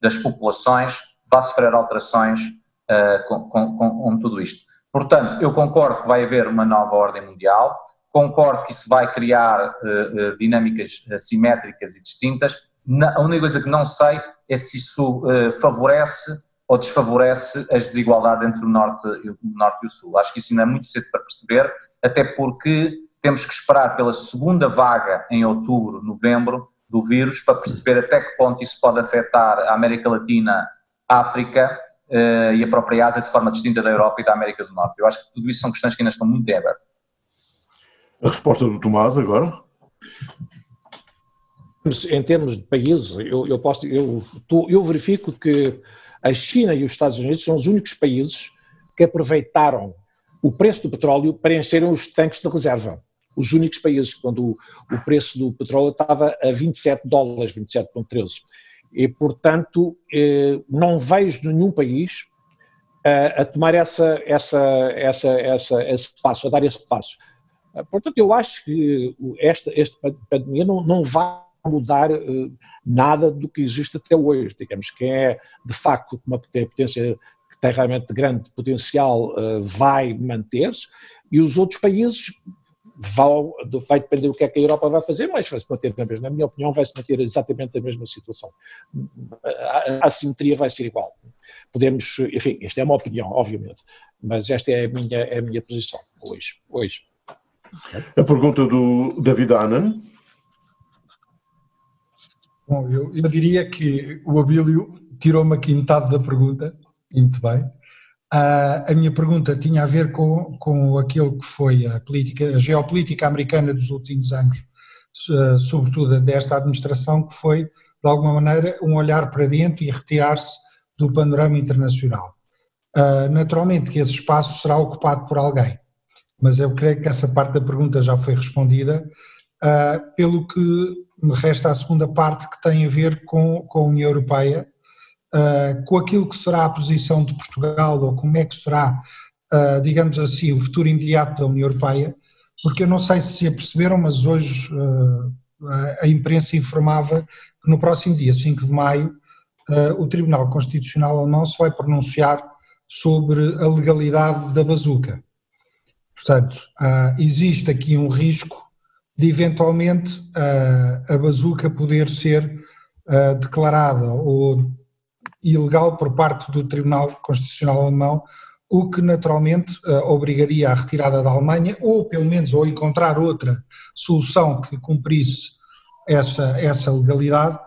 das populações vá sofrer alterações uh, com, com, com, tudo isto. Portanto, eu concordo que vai haver uma nova ordem mundial, concordo que isso vai criar uh, uh, dinâmicas simétricas e distintas. Na, a única coisa que não sei é se isso uh, favorece ou desfavorece as desigualdades entre o norte, o norte e o sul. Acho que isso ainda é muito cedo para perceber, até porque temos que esperar pela segunda vaga em outubro, novembro, do vírus, para perceber até que ponto isso pode afetar a América Latina, a África uh, e a própria Ásia de forma distinta da Europa e da América do Norte. Eu acho que tudo isso são questões que ainda estão muito em aberto. A resposta do Tomás agora? Em termos de países, eu, eu, posso, eu, eu verifico que a China e os Estados Unidos são os únicos países que aproveitaram o preço do petróleo para encherem os tanques de reserva. Os únicos países quando o, o preço do petróleo estava a 27 dólares, 27,13. E, portanto, eh, não vejo nenhum país a, a tomar essa, essa, essa, essa, esse passo, a dar esse passo. Ah, portanto, eu acho que esta, esta pandemia não, não vai mudar uh, nada do que existe até hoje. Digamos que é, de facto, uma potência que tem realmente grande potencial, uh, vai manter-se, e os outros países vão, vai depender do que é que a Europa vai fazer, mas vai se manter na mesma, na minha opinião, vai se manter exatamente a mesma situação. A, a simetria vai ser igual. Podemos, enfim, esta é uma opinião, obviamente, mas esta é a minha, é a minha posição hoje. hoje. A pergunta do David Annan. Bom, eu, eu diria que o Abílio tirou-me aqui metade da pergunta, e muito bem. Uh, a minha pergunta tinha a ver com, com aquilo que foi a política, a geopolítica americana dos últimos anos, uh, sobretudo desta administração, que foi, de alguma maneira, um olhar para dentro e retirar-se do panorama internacional. Uh, naturalmente que esse espaço será ocupado por alguém mas eu creio que essa parte da pergunta já foi respondida, uh, pelo que resta a segunda parte que tem a ver com, com a União Europeia, uh, com aquilo que será a posição de Portugal ou como é que será, uh, digamos assim, o futuro imediato da União Europeia, porque eu não sei se se aperceberam, mas hoje a imprensa informava que no próximo dia 5 de maio o Tribunal Constitucional alemão se vai pronunciar sobre a legalidade da bazuca. Portanto, uh, existe aqui um risco de eventualmente uh, a bazuca poder ser uh, declarada ou ilegal por parte do Tribunal Constitucional Alemão, o que naturalmente obrigaria à retirada da Alemanha ou pelo menos ou encontrar outra solução que cumprisse essa, essa legalidade,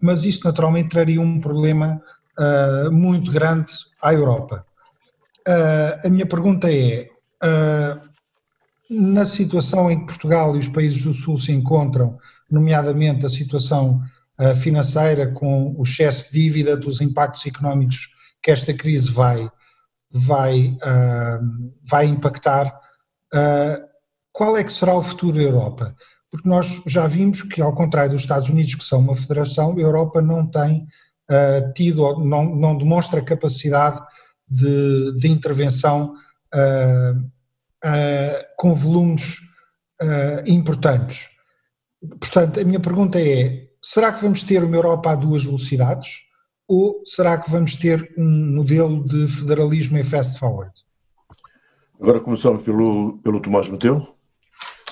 mas isso naturalmente traria um problema muito grande à Europa. a minha pergunta é, na situação em que Portugal e os países do Sul se encontram, nomeadamente a situação uh, financeira com o excesso de dívida, dos impactos económicos que esta crise vai, vai, uh, vai impactar, qual é que será o futuro da Europa? Porque nós já vimos que, ao contrário dos Estados Unidos, que são uma federação, a Europa não tem tido, não, não demonstra capacidade de, de intervenção uh, com volumes uh, importantes. Portanto, a minha pergunta é: será que vamos ter uma Europa a duas velocidades? Ou será que vamos ter um modelo de federalismo em fast forward? Agora começamos pelo, pelo Tomás Meteu.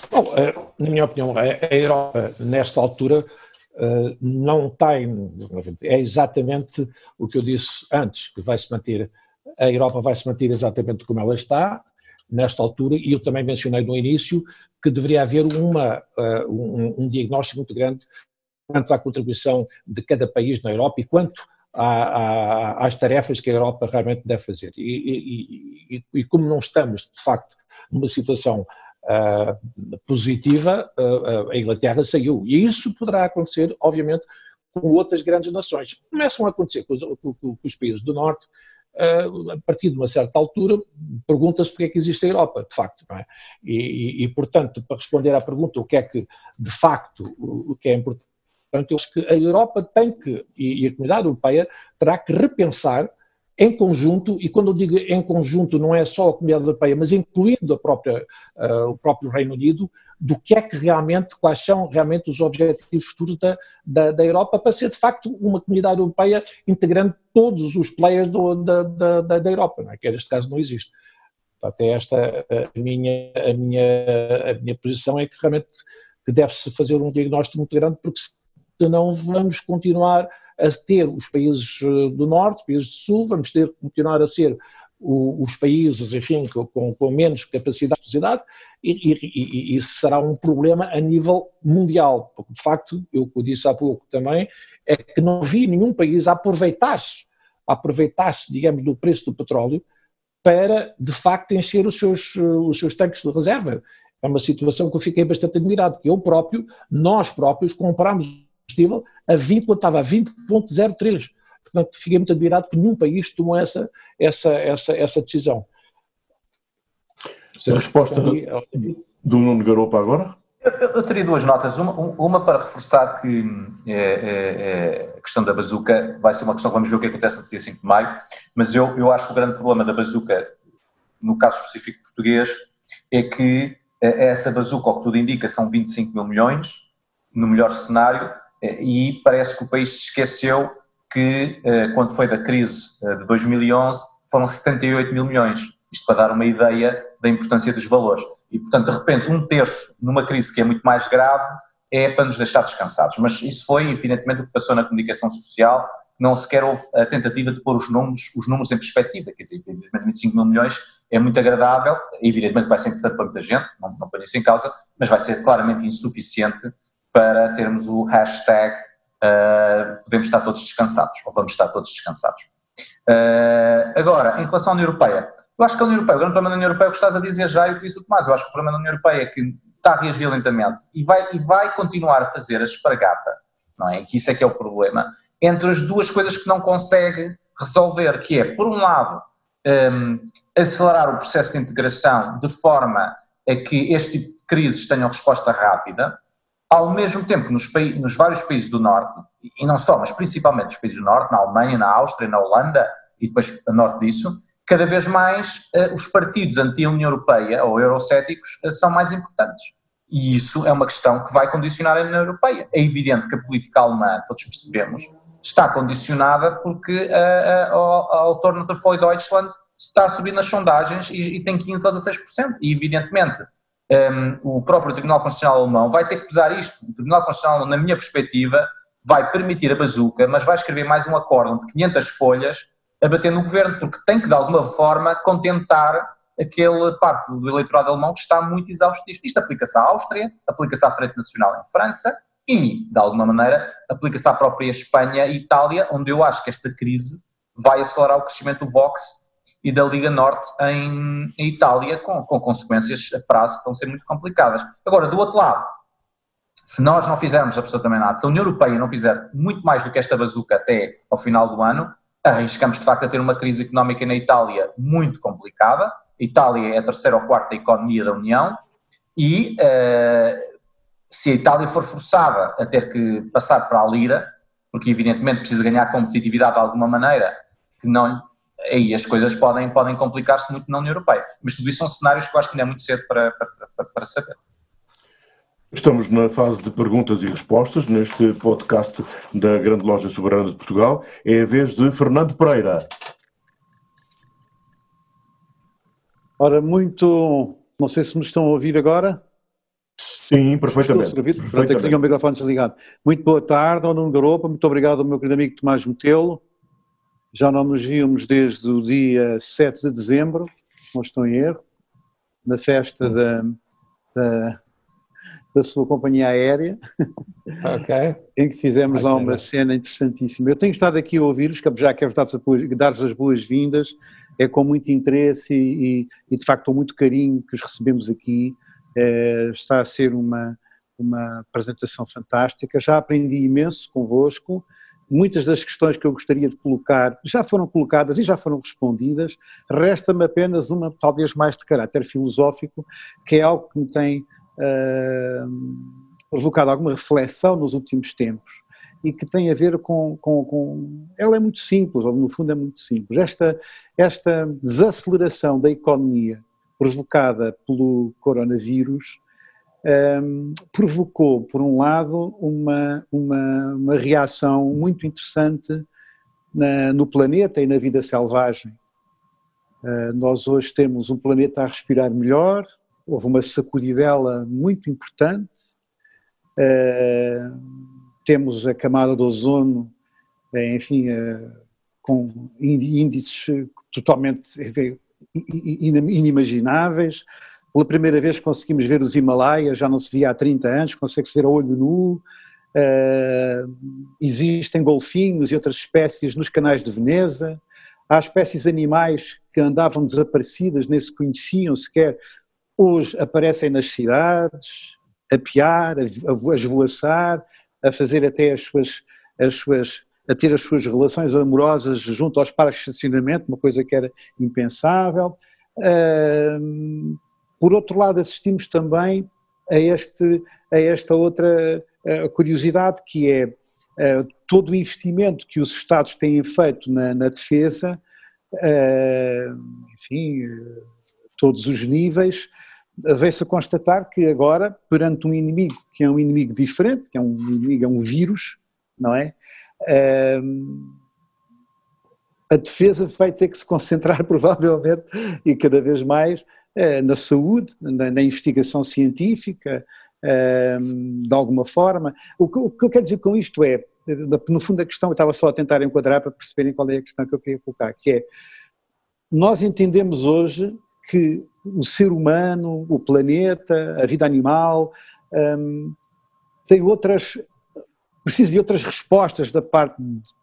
Bom, eh, na minha opinião, a Europa, nesta altura, não tem. É exatamente o que eu disse antes, que vai se manter. A Europa vai se manter exatamente como ela está, nesta altura, e eu também mencionei no início que deveria haver uma, eh, um, um diagnóstico muito grande quanto à contribuição de cada país na Europa e quanto às tarefas que a Europa realmente deve fazer. E, e, e, e como não estamos, de facto, numa situação uh, positiva, uh, a Inglaterra saiu. E isso poderá acontecer, obviamente, com outras grandes nações. Começam a acontecer com os, com, com os países do Norte, uh, a partir de uma certa altura, pergunta-se porque é que existe a Europa, de facto. É? E, e, portanto, para responder à pergunta, o que é que, de facto, o, que é importante, eu acho que a Europa tem que, e a comunidade europeia terá que repensar em conjunto, e quando eu digo em conjunto não é só a comunidade europeia, mas incluindo própria, uh, o próprio Reino Unido, do que é que realmente, quais são realmente os objetivos futuros da, da, da Europa para ser de facto uma comunidade europeia integrando todos os players do, da, da, da, Europa, é? que neste caso não existe. Até esta a minha, a minha, a minha posição é que realmente deve-se fazer um diagnóstico muito grande, porque senão vamos continuar a ter os países eh, do norte, países do sul, vamos ter continuar a ser os países, enfim, com, com menos capacidade de sociedade, e, e, e, isso será um problema a nível mundial, porque de facto, eu o disse há pouco também, é que não vi nenhum país aproveitar-se, aproveitar-se, digamos, do preço do petróleo para, de facto, encher os seus, os seus tanques de reserva. É uma situação que eu fiquei bastante admirado, que eu próprio, nós próprios, compramos combustível a 20, quando estava a 20.03. Portanto, fiquei muito admirado que nenhum país tomou essa, essa, essa, essa decisão. A resposta do Nuno Garopa agora? Eu, eu, teria duas notas. Uma, uma para reforçar que é, é, a questão da bazuca vai ser uma questão, vamos ver o que acontece no dia 5 de maio, mas eu, eu acho que o grande problema da bazuca, no caso específico português, é que é, essa bazuca, o que tudo indica, são 25 mil milhões, no melhor cenário, e parece que o país se esqueceu que, eh, quando foi da crise eh, de 2011, foram 78 mil milhões. Isto para dar uma ideia da importância dos valores. E, portanto, de repente, um terço numa crise que é muito mais grave é para nos deixar descansados. Mas isso foi, evidentemente, o que passou na comunicação social. Não sequer houve a tentativa de pôr os números, os números em perspectiva. Quer dizer, evidentemente, 25 mil milhões é muito agradável, evidentemente vai ser importante para muita gente, não, não ponho isso em causa, mas vai ser claramente insuficiente para termos o hashtag uh, podemos estar todos descansados, ou vamos estar todos descansados. Uh, agora, em relação à União Europeia, eu acho que a União Europeia, o grande problema da União Europeia é o que estás a dizer já e o que disse o Tomás, eu acho que o problema da União Europeia é que está a reagir lentamente e vai, e vai continuar a fazer a espargata, não é? Que isso é que é o problema, entre as duas coisas que não consegue resolver, que é, por um lado, um, acelerar o processo de integração de forma a que este tipo de crises tenham resposta rápida, ao mesmo tempo que nos, nos, vários países do Norte, e não só, mas principalmente nos países do Norte, na Alemanha, na Áustria, na Holanda e depois a norte disso, cada vez mais uh, os partidos anti-União Europeia ou eurocéticos uh, são mais importantes. E isso é uma questão que vai condicionar a União Europeia. É evidente que a política alemã, todos percebemos, está condicionada porque uh, a Alternative for Deutschland está a subir nas sondagens e, e tem 15 ou 16%. E evidentemente um, o próprio Tribunal Constitucional Alemão vai ter que pesar isto. O Tribunal Constitucional, na minha perspectiva, vai permitir a bazuca, mas vai escrever mais um acórdão de 500 folhas a bater no governo, porque tem que, de alguma forma, contentar aquele parte do eleitorado alemão que está muito exausto disto. Isto aplica-se à Áustria, aplica-se à Frente Nacional em França e, de alguma maneira, aplica-se à própria Espanha e Itália, onde eu acho que esta crise vai acelerar o crescimento do Vox e da Liga Norte em, em Itália, com, com consequências a prazo que vão ser muito complicadas. Agora, do outro lado, se nós não fizermos absolutamente nada, se a União Europeia não fizer muito mais do que esta bazuca até ao final do ano, arriscamos de facto a ter uma crise económica na Itália muito complicada. A Itália é a terceira ou quarta economia da União e uh, se a Itália for forçada a ter que passar para a lira, porque evidentemente precisa ganhar competitividade de alguma maneira, que não aí as coisas podem, podem complicar-se muito na União Europeia. Mas tudo isso são cenários que eu acho que ainda é muito cedo para, para, para, saber. Estamos na fase de perguntas e respostas neste podcast da Grande Loja Soberana de Portugal. É a vez de Fernando Pereira. Ora, muito. Não sei se me estão a ouvir agora. Sim, perfeitamente. Estou perfeitamente. Pronto, é que tinha o microfone desligado. Muito boa tarde, Nuno Garopa. Muito obrigado ao meu querido amigo Tomás Metelo. Já não nos víamos desde o dia 7 de dezembro, não estou em erro, na festa da, da da sua companhia aérea, okay. em que fizemos okay. lá uma cena interessantíssima. Eu tenho estado aqui a ouvir-vos, já quero dar-vos as boas-vindas, é com muito interesse e, e, de facto com muito carinho que os recebemos aqui. É, está a ser uma, uma apresentação fantástica, já aprendi imenso convosco, muitas das questões que eu gostaria de colocar já foram colocadas e já foram respondidas, resta-me apenas uma talvez mais de caráter filosófico, que é algo que me tem provocado alguma reflexão nos últimos tempos e que tem a ver com, com, com, Ela é muito simples, ou no fundo é muito simples. Esta, esta desaceleração da economia provocada pelo coronavírus um, provocou, por um lado, uma, uma, uma reação muito interessante na, no planeta e na vida selvagem. Uh, nós hoje temos um planeta a respirar melhor, houve uma sacudidela muito importante. Uh, temos a camada do ozono, eh, enfim, uh, com índices totalmente inimagináveis. Pela primeira vez conseguimos ver os Himalaias, já não se via há 30 anos, consegue-se ver a olho nu. Uh, existem golfinhos e outras espécies nos canais de Veneza. Há espécies animais que andavam desaparecidas, nem se conheciam sequer, hoje aparecem nas cidades, a piar, a, esvoaçar, a fazer até as suas, as suas, a ter as suas relações amorosas junto aos parques de estacionamento, uma coisa que era impensável. Uh, por outro lado, assistimos também a, este, a esta outra curiosidade que é uh, todo o investimento que os Estados têm feito na, na defesa, uh, enfim, todos os níveis, veio-se a constatar que agora, perante um inimigo que é um inimigo diferente, que é um inimigo, é um vírus, não é? a defesa vai ter que se concentrar provavelmente e cada vez mais eh, na saúde, na, investigação científica, de alguma forma. O que, o que eu quero dizer com isto é, no fundo a questão, eu estava só a tentar enquadrar para perceberem qual é a questão que eu queria colocar, que é, nós entendemos hoje que o ser humano, o planeta, a vida animal, um, tem outras, precisa de outras respostas da parte,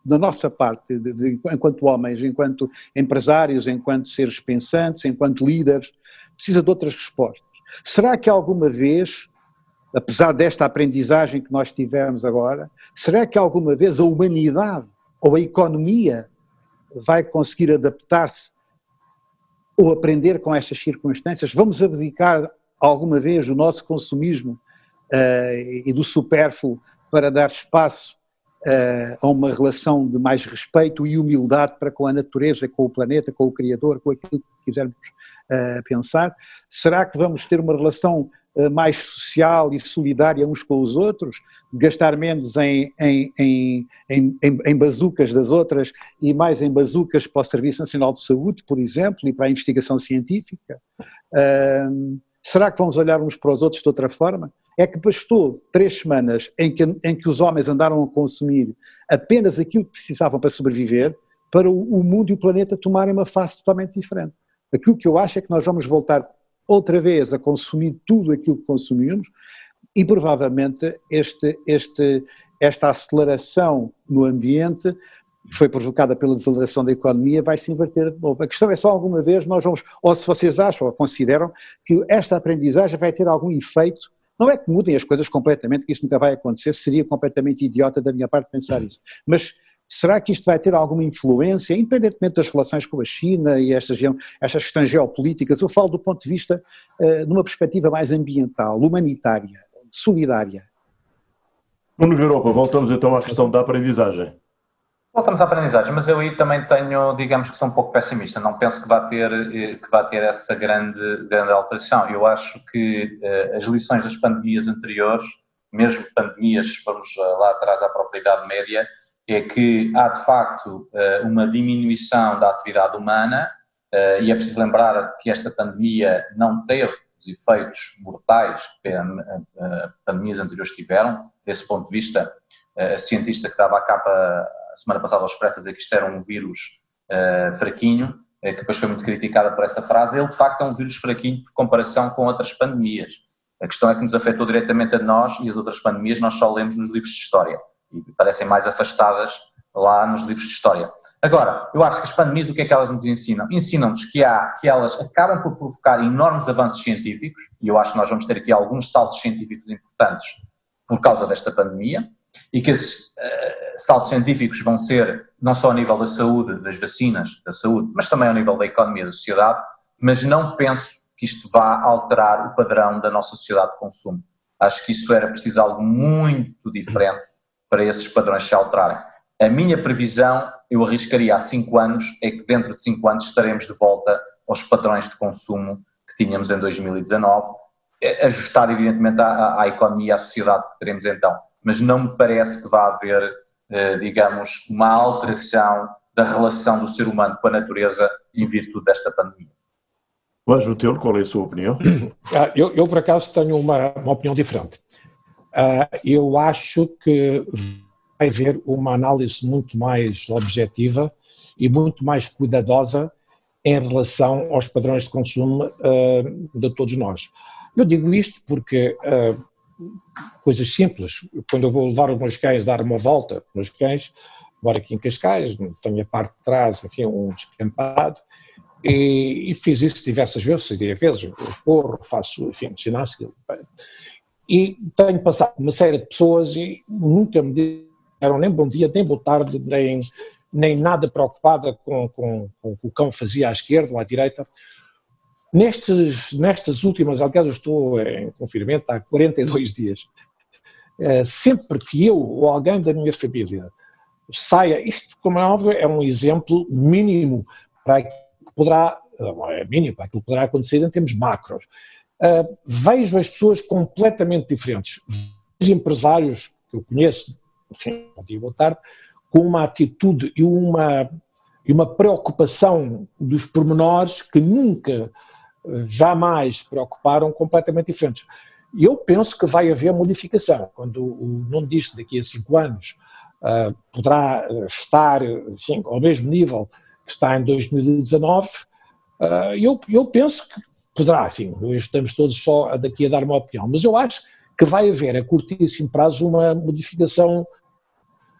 da nossa parte, de, de, enquanto homens, enquanto empresários, enquanto seres pensantes, enquanto líderes, precisa de outras respostas. Será que alguma vez, apesar desta aprendizagem que nós tivemos agora, será que alguma vez a humanidade ou a economia vai conseguir adaptar-se ou aprender com estas circunstâncias? Vamos abdicar alguma vez do nosso consumismo uh, e do supérfluo para dar espaço uh, a uma relação de mais respeito e humildade para com a natureza, com o planeta, com o Criador, com aquilo que quisermos uh, pensar? Será que vamos ter uma relação eh, mais social e solidária uns com os outros, gastar menos em, em, em, em, em bazucas das outras e mais em bazucas para o Serviço Nacional de Saúde, por exemplo, e para a investigação científica? Será que vamos olhar uns para os outros de outra forma? É que bastou três semanas em que, em que os homens andaram a consumir apenas aquilo que precisavam para sobreviver, para o, o mundo e o planeta tomarem uma face totalmente diferente. Aquilo que eu acho é que nós vamos voltar outra vez a consumir tudo aquilo que consumimos e provavelmente este, este, esta aceleração no ambiente que foi provocada pela desaceleração da economia vai se inverter de novo. A questão é só alguma vez nós vamos, ou se vocês acham ou consideram que esta aprendizagem vai ter algum efeito, não é que mudem as coisas completamente, que isso nunca vai acontecer, seria completamente idiota da minha parte pensar isso, mas Será que isto vai ter alguma influência, independentemente das relações com a China e estas, estas questões geopolíticas? Eu falo do ponto de vista, uh, numa perspectiva mais ambiental, humanitária, solidária. Nuno Europa, voltamos então à questão da aprendizagem. Voltamos à aprendizagem, mas eu aí também tenho, digamos que sou um pouco pessimista, não penso que vá ter, eh, que vá ter essa grande, grande alteração. Eu acho que uh, as lições das pandemias anteriores, mesmo pandemias, vamos lá atrás à própria Idade Média, é que há de facto uh, uma diminuição da atividade humana uh, e é preciso lembrar que esta pandemia não teve os efeitos mortais que pandemias anteriores tiveram. Desse ponto de vista, a cientista que estava à capa a semana passada ao Expresso a dizer que isto era um vírus fraquinho, que depois foi muito criticada por essa frase, ele de facto é um vírus fraquinho por comparação com outras pandemias. A questão é que nos afetou diretamente a nós e as outras pandemias nós só lemos nos livros de história e parecem mais afastadas lá nos livros de história. Agora, eu acho que as pandemias, o que é que elas nos ensinam? Ensinam-nos que, que elas acabam por provocar enormes avanços científicos, e eu acho que nós vamos ter aqui alguns saltos científicos importantes por causa desta pandemia, e que esses uh, saltos científicos vão ser não só a nível da saúde, das vacinas, da saúde, mas também ao nível da economia da sociedade, mas não penso que isto vá alterar o padrão da nossa sociedade de consumo. Acho que isso era preciso algo muito diferente para esses padrões se alterarem. A minha previsão, eu arriscaria há cinco anos, é que dentro de cinco anos estaremos de volta aos padrões de consumo que tínhamos em 2019, eh, ajustar evidentemente à, à economia e à sociedade que teremos então mas não me parece que vá haver, eh, digamos, uma alteração da relação do ser humano com a natureza em virtude desta pandemia. Mas, Matheus, qual é a sua opinião? Ah, eu, eu, por acaso, tenho uma, uma opinião diferente. Ah, eu acho que vai haver uma análise muito mais objetiva e muito mais cuidadosa em relação aos padrões de consumo uh, de todos nós. Eu digo isto porque uh, coisas simples. Quando eu vou levar os meus cães, dar uma volta nos cães, moro aqui em Cascais, tenho a parte de trás, enfim, um descampado, e, e fiz isso diversas vezes, seria vezes, corro, faço, enfim, ginástica. E tenho passado uma série de pessoas e nunca me deram nem bom dia, nem boa tarde, nem, nem nada preocupada com, com, com o que o cão fazia à esquerda ou à direita. Nestes, nestas últimas, aliás, eu estou em confinamento há 42 dias. Eh, sempre que eu ou alguém da minha família saia, isto, como é óbvio, é um exemplo mínimo para que poderá, é mínimo, para aquilo que poderá acontecer em termos macros. Uh, vejo as pessoas completamente diferentes. Vejo empresários que eu conheço, enfim, bom dia, boa tarde, com uma atitude e uma, e uma preocupação dos pormenores que nunca jamais preocuparam completamente diferentes. Eu penso que vai haver modificação. Quando o Nuno disse daqui a cinco anos uh, poderá estar enfim, ao mesmo nível que está em 2019, uh, ah, eu, eu penso que poderá, enfim, estamos todos só daqui a dar uma opinião, mas eu acho que vai haver a curtíssimo prazo uma modificação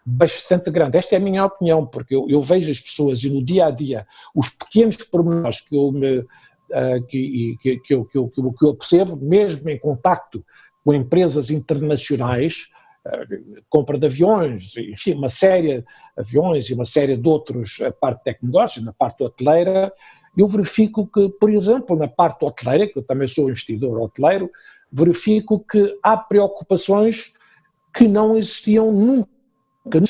bastante grande. Esta é a minha opinião, porque eu, eu vejo as pessoas e no dia a dia, os pequenos pormenores que eu me uh, que, que, que, eu, que, eu, que eu percebo, mesmo em contacto com empresas internacionais, uh, compra de aviões, enfim, uma série de aviões e uma série de outros, a parte de negócios, na parte hoteleira, eu verifico que, por exemplo, na parte hoteleira, que eu também sou investidor hoteleiro, verifico que há preocupações que não existiam nunca,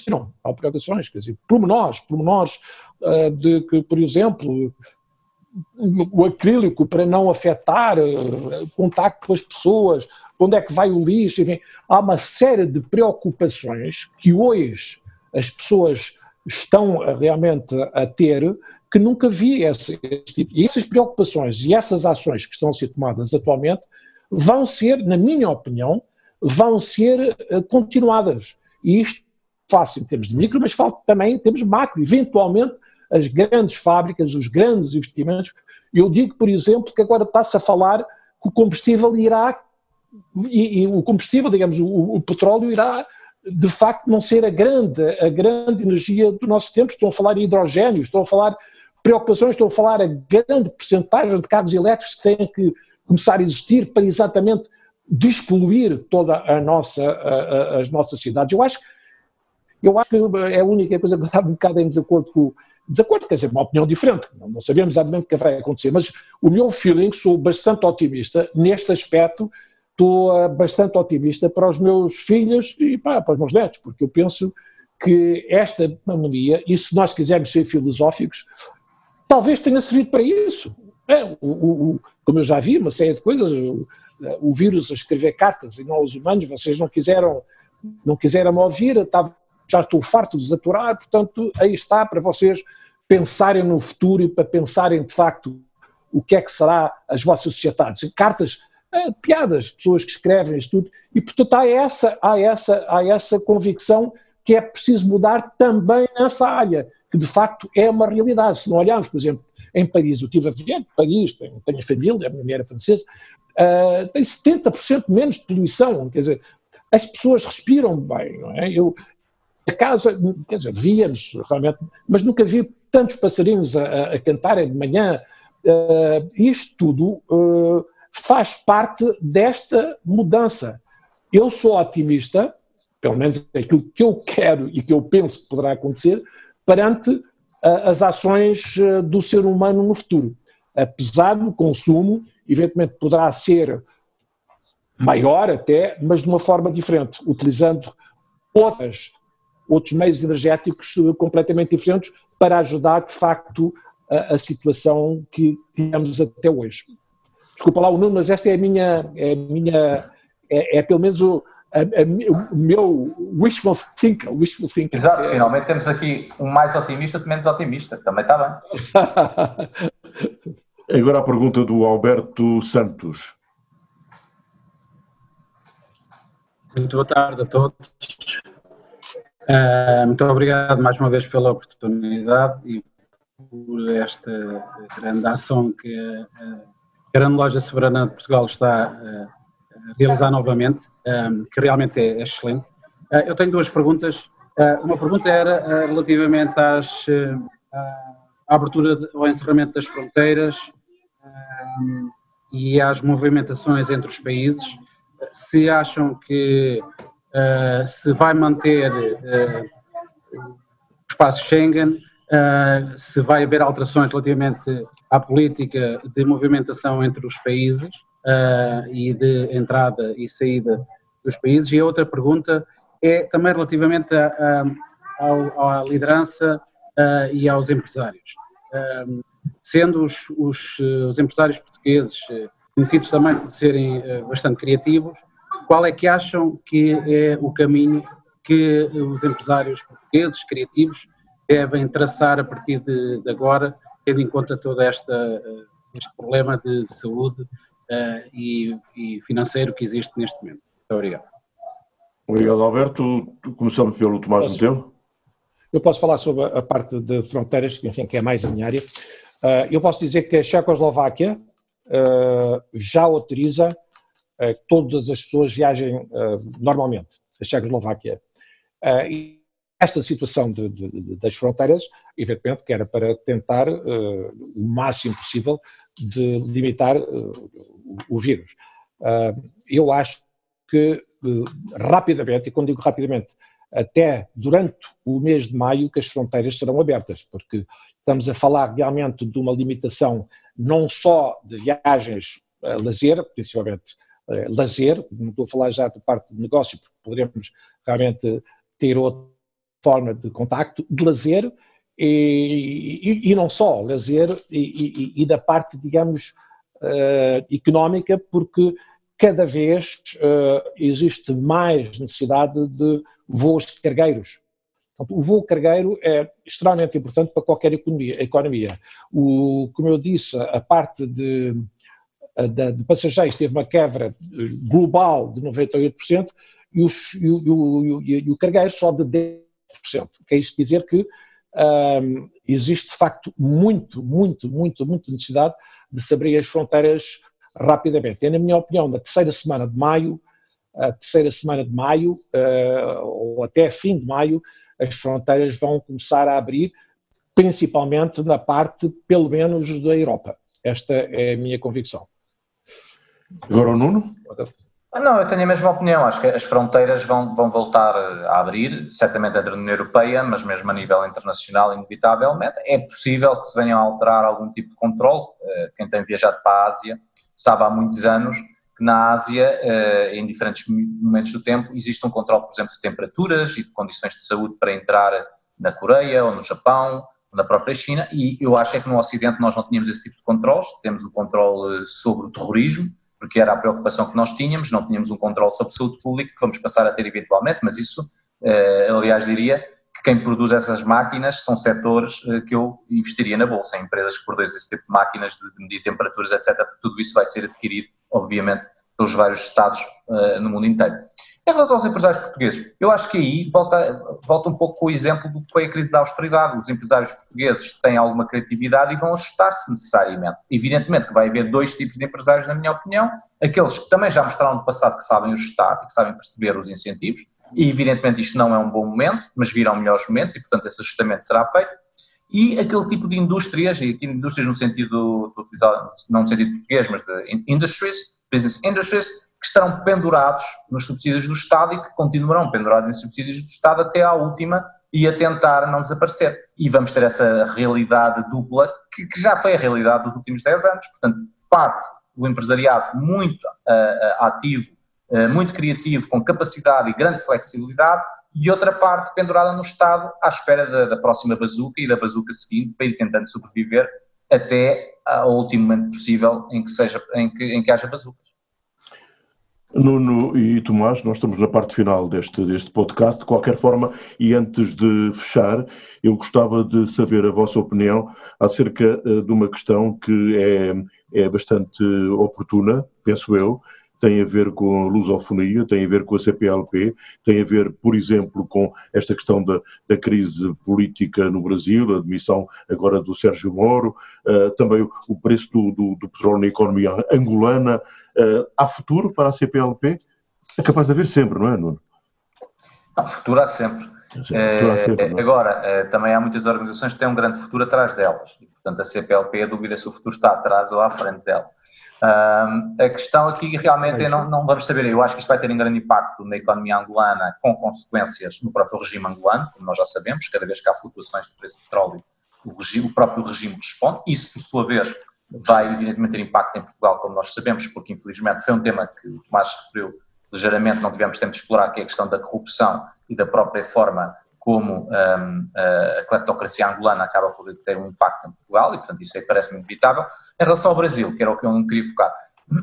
não. Há preocupações, quer dizer, pormenores, pormenores uh, de que, por exemplo, o acrílico para não afetar o contacto com as pessoas, onde é que vai o lixo, enfim, há uma série de preocupações que hoje as pessoas estão realmente a ter que nunca vi esse, esse tipo. E essas preocupações e essas ações que estão a ser tomadas atualmente vão ser, na minha opinião, vão ser uh, continuadas. E isto fácil em termos de micro, mas falo também em termos macro. Eventualmente as grandes fábricas, os grandes investimentos. Eu digo, por exemplo, que agora está-se a falar que o combustível irá, e, e o combustível, digamos, o, o, petróleo irá de facto não ser a grande, a grande energia do nosso tempo. Estou a falar em hidrogênio, estou a falar preocupações, estou a falar a grande porcentagem de carros elétricos que têm que começar a existir para exatamente despoluir toda a nossa, a, a, as nossas cidades. Eu acho, eu acho que é a única coisa que eu estava um bocado em desacordo com, desacordo, quer dizer, uma opinião diferente, não sabemos exatamente o que vai acontecer, mas o meu feeling, sou bastante otimista neste aspecto, estou bastante otimista para os meus filhos e para os meus netos, porque eu penso que esta pandemia, e se nós quisermos ser filosóficos, talvez tenha servido para isso. É, o, o, como eu já vi, uma série de coisas, o, o, vírus a escrever cartas e não os humanos, vocês não quiseram, não quiseram me ouvir, estava, já estou farto de desaturar, portanto, aí está para vocês pensarem no futuro e para pensarem de facto o que é que será as vossas sociedades. Cartas, é, piadas, pessoas que escrevem isto tudo, e portanto há essa, há, essa, há essa convicção que é preciso mudar também nessa área, que de facto é uma realidade. Se não olharmos, por exemplo, em Paris, eu estive a ver Paris, tenho, tenho família, a minha mulher é francesa, uh, tem 70% menos de poluição, quer dizer, as pessoas respiram bem, não é? Eu, a casa, quer dizer, víamos realmente, mas nunca vi tantos passarinhos a, a cantarem de manhã. Uh, isto tudo uh, faz parte desta mudança. Eu sou otimista, pelo menos aquilo que eu quero e que eu penso que poderá acontecer, perante as ações do ser humano no futuro. Apesar do consumo, evidentemente poderá ser maior até, mas de uma forma diferente, utilizando outras outros meios energéticos eh, completamente diferentes para ajudar, de facto, a, a situação que tínhamos até hoje. Desculpa lá o Nuno, mas esta é a minha, é, a minha, é, é pelo menos o, o meu wishful thinking. Wishful thinking. Exato, finalmente temos aqui um mais otimista de menos otimista, também está bem. Agora a pergunta do Alberto Santos. Muito boa tarde a todos. Uh, muito obrigado mais uma vez pela oportunidade e por esta grande ação que a Grande Loja Soberana de Portugal está a realizar novamente, um, que realmente é, é excelente. Uh, eu tenho duas perguntas. Uh, uma pergunta era relativamente às, à abertura ao encerramento das fronteiras e às movimentações entre os países. Se acham que se vai manter o espaço Schengen, se vai haver alterações relativamente à política de movimentação entre os países e de entrada e saída dos países. E a outra pergunta é também relativamente à, à, à liderança e aos empresários. sendo os, os, os empresários portugueses conhecidos também por serem bastante criativos, qual é que acham que é o caminho que os empresários portugueses, criativos, devem traçar a partir de, de agora, tendo em conta todo esta, este problema de saúde uh, e, e, financeiro que existe neste momento? Muito obrigado. Obrigado, Alberto. Começamos pelo Tomás Metelo. Eu posso falar sobre a parte de fronteiras, que, enfim, que é mais a minha área. Uh, eu posso dizer que a Checoslováquia uh, já autoriza eh, que todas as pessoas viajem eh, normalmente, a Checoslováquia. Eh, e esta situação de, de, das fronteiras, evidentemente, que era para tentar o máximo possível de limitar o vírus. eu acho que rapidamente, e quando digo rapidamente, até durante o mês de maio que as fronteiras serão abertas, porque estamos a falar realmente de uma limitação não só de viagens a lazer, principalmente eh, lazer, não estou a falar já da parte de negócio, porque poderemos realmente ter outra forma de contacto, de lazer e, e, não só, lazer e, e, da parte, digamos, uh, económica, porque cada vez uh, existe mais necessidade de voos cargueiros. O voo cargueiro é extremamente importante para qualquer economia. O, como eu disse, a parte de de, de passageiros teve uma quebra global de 98% e, os, e, o, e, e o cargueiro só de 10%. Que é isto dizer que um, existe de facto muito, muito, muito, muita necessidade de se abrir as fronteiras rapidamente. E, na minha opinião, na terceira semana de maio, a terceira semana de maio, uh, ou até fim de maio, as fronteiras vão começar a abrir, principalmente na parte, pelo menos, da Europa. Esta é a minha convicção. Agora o Nuno? Ah, não, eu tenho a mesma opinião. Acho que as fronteiras vão, vão voltar a abrir, certamente entre a União Europeia, mas mesmo a nível internacional, inevitavelmente. É possível que se venham a alterar algum tipo de controle. Eh, quem tem viajado para a Ásia sabe há muitos anos que na Ásia, uh, em diferentes momentos do tempo, existe um controle, por exemplo, de temperaturas e de condições de saúde para entrar na Coreia ou no Japão, na própria China, e eu acho é que no Ocidente nós não tínhamos esse tipo de controles, temos o controle sobre o terrorismo, porque era a preocupação que nós tínhamos, não tínhamos um controle sobre saúde pública, que vamos passar a ter eventualmente, mas isso, uh, aliás, diria, quem produz essas máquinas são setores eh, que eu investiria na bolsa, em empresas que produzem esse tipo de máquinas de medir temperaturas, etc. Tudo isso vai ser adquirido, obviamente, pelos vários Estados uh, no mundo inteiro. Em relação aos empresários portugueses, eu acho que aí volta, volta um pouco com o exemplo do que foi a crise da austeridade. Os empresários portugueses têm alguma criatividade e vão ajustar-se necessariamente. Evidentemente que vai haver dois tipos de empresários, na minha opinião. Aqueles que também já mostraram no passado que sabem ajustar e que sabem perceber os incentivos, e evidentemente isto não é um bom momento, mas virão melhores momentos e portanto esse ajustamento será feito. E aquele tipo de indústrias, e aqui indústrias no sentido, não no sentido português, mas de industries, business industries, que estarão pendurados nos subsídios do Estado e que continuarão pendurados em subsídios do Estado até à última e a tentar não desaparecer. E vamos ter essa realidade dupla, que, que já foi a realidade dos últimos 10 anos. Portanto, parte do empresariado muito uh, ativo eh, muito criativo, com capacidade e grande flexibilidade, e outra parte pendurada no Estado à espera da, da próxima bazuca e da bazuca seguinte para ir tentando sobreviver até ao último momento possível em que, seja, em que, em que haja bazucas. Nuno e Tomás, nós estamos na parte final deste, deste podcast. De qualquer forma, e antes de fechar, eu gostava de saber a vossa opinião acerca uh, de uma questão que é, é bastante oportuna, penso eu, tem a ver com a lusofonia, tem a ver com a CPLP, tem a ver, por exemplo, com esta questão da, da crise política no Brasil, a admissão agora do Sérgio Moro, uh, também o, preço do, do, do, petróleo na economia angolana. Uh, há futuro para a CPLP? É capaz de haver sempre, não é, Nuno? Há futuro há sempre. sempre é? Agora, também há muitas organizações que têm um grande futuro atrás delas. Portanto, a CPLP, a dúvida se o futuro está atrás ou à frente dela. Um, a questão aqui realmente é não, não, vamos saber, eu acho que isto vai ter um grande impacto na economia angolana, com consequências no próprio regime angolano, como nós já sabemos, cada vez que há flutuações de preço de petróleo, o, regime, o próprio regime responde. Isso, por sua vez, vai evidentemente ter impacto em Portugal, como nós sabemos, porque infelizmente foi um tema que o Tomás referiu ligeiramente, não tivemos tempo de explorar, que é a questão da corrupção e da própria forma como um, a cleptocracia angolana acaba por ter um impacto em Portugal, e portanto isso aí parece-me inevitável. Em relação ao Brasil, que era o que eu não queria focar,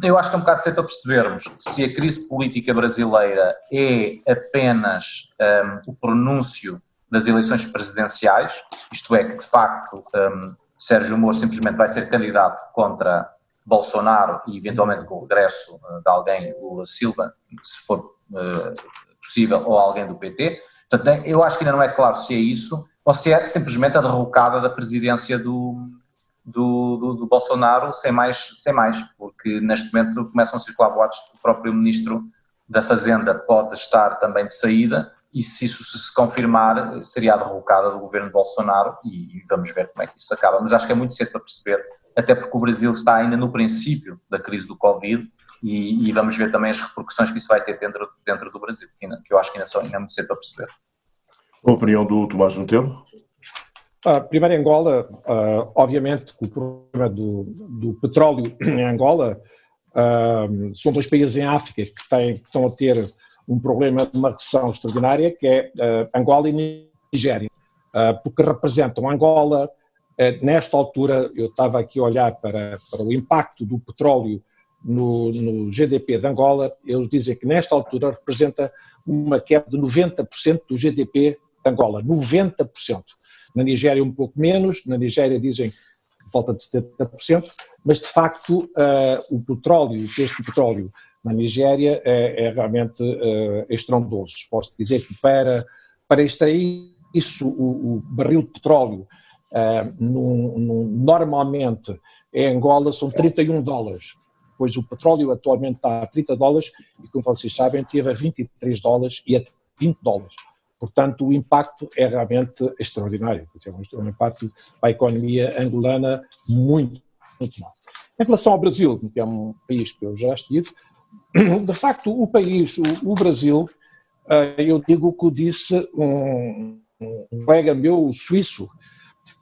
eu acho que é um bocado cedo a percebermos se a crise política brasileira é apenas um, o pronúncio das eleições presidenciais, isto é, que de facto um, Sérgio Moro simplesmente vai ser candidato contra Bolsonaro e eventualmente com o regresso uh, de alguém, Lula Silva, se for uh, possível, ou alguém do PT, Portanto, eu acho que ainda não é claro se é isso ou se é simplesmente a derrocada da presidência do, do, do, do, Bolsonaro sem mais, sem mais, porque neste momento começam a circular boatos que o próprio ministro da Fazenda pode estar também de saída e se isso se confirmar seria a derrocada do governo de Bolsonaro e, e vamos ver como é que isso acaba. Mas acho que é muito cedo para perceber, até porque o Brasil está ainda no princípio da crise do Covid e, e, vamos ver também as repercussões que isso vai ter dentro, dentro do Brasil, que, ainda, que eu acho que ainda, são, ainda é muito cedo para perceber. A opinião do Tomás Monteiro? Uh, primeiro, Angola, uh, obviamente, o problema do, do, petróleo em Angola, uh, são dois países em África que, têm, que estão a ter um problema de uma recessão extraordinária, que é Angola e Nigéria, porque representam Angola, nesta altura, eu estava aqui a olhar para, para o impacto do petróleo no, no, GDP de Angola, eles dizem que nesta altura representa uma queda de 90% do GDP de Angola, 90%. Na Nigéria um pouco menos, na Nigéria dizem volta de 70%, mas de facto uh, o petróleo, o preço do petróleo na Nigéria é, é realmente uh, estrondoso. Posso dizer que para, para extrair isso, o, o barril de petróleo, uh, no, no, normalmente em Angola são 31 dólares pois o petróleo atualmente está a 30 dólares e, como vocês sabem, teve a 23 dólares e a 20 dólares. Portanto, o impacto é realmente extraordinário. É um impacto para a economia angolana muito, muito mal. Em relação ao Brasil, que é um país que eu já estive, de facto, o país, o, Brasil, eh, eu digo o que disse um, colega meu, suíço,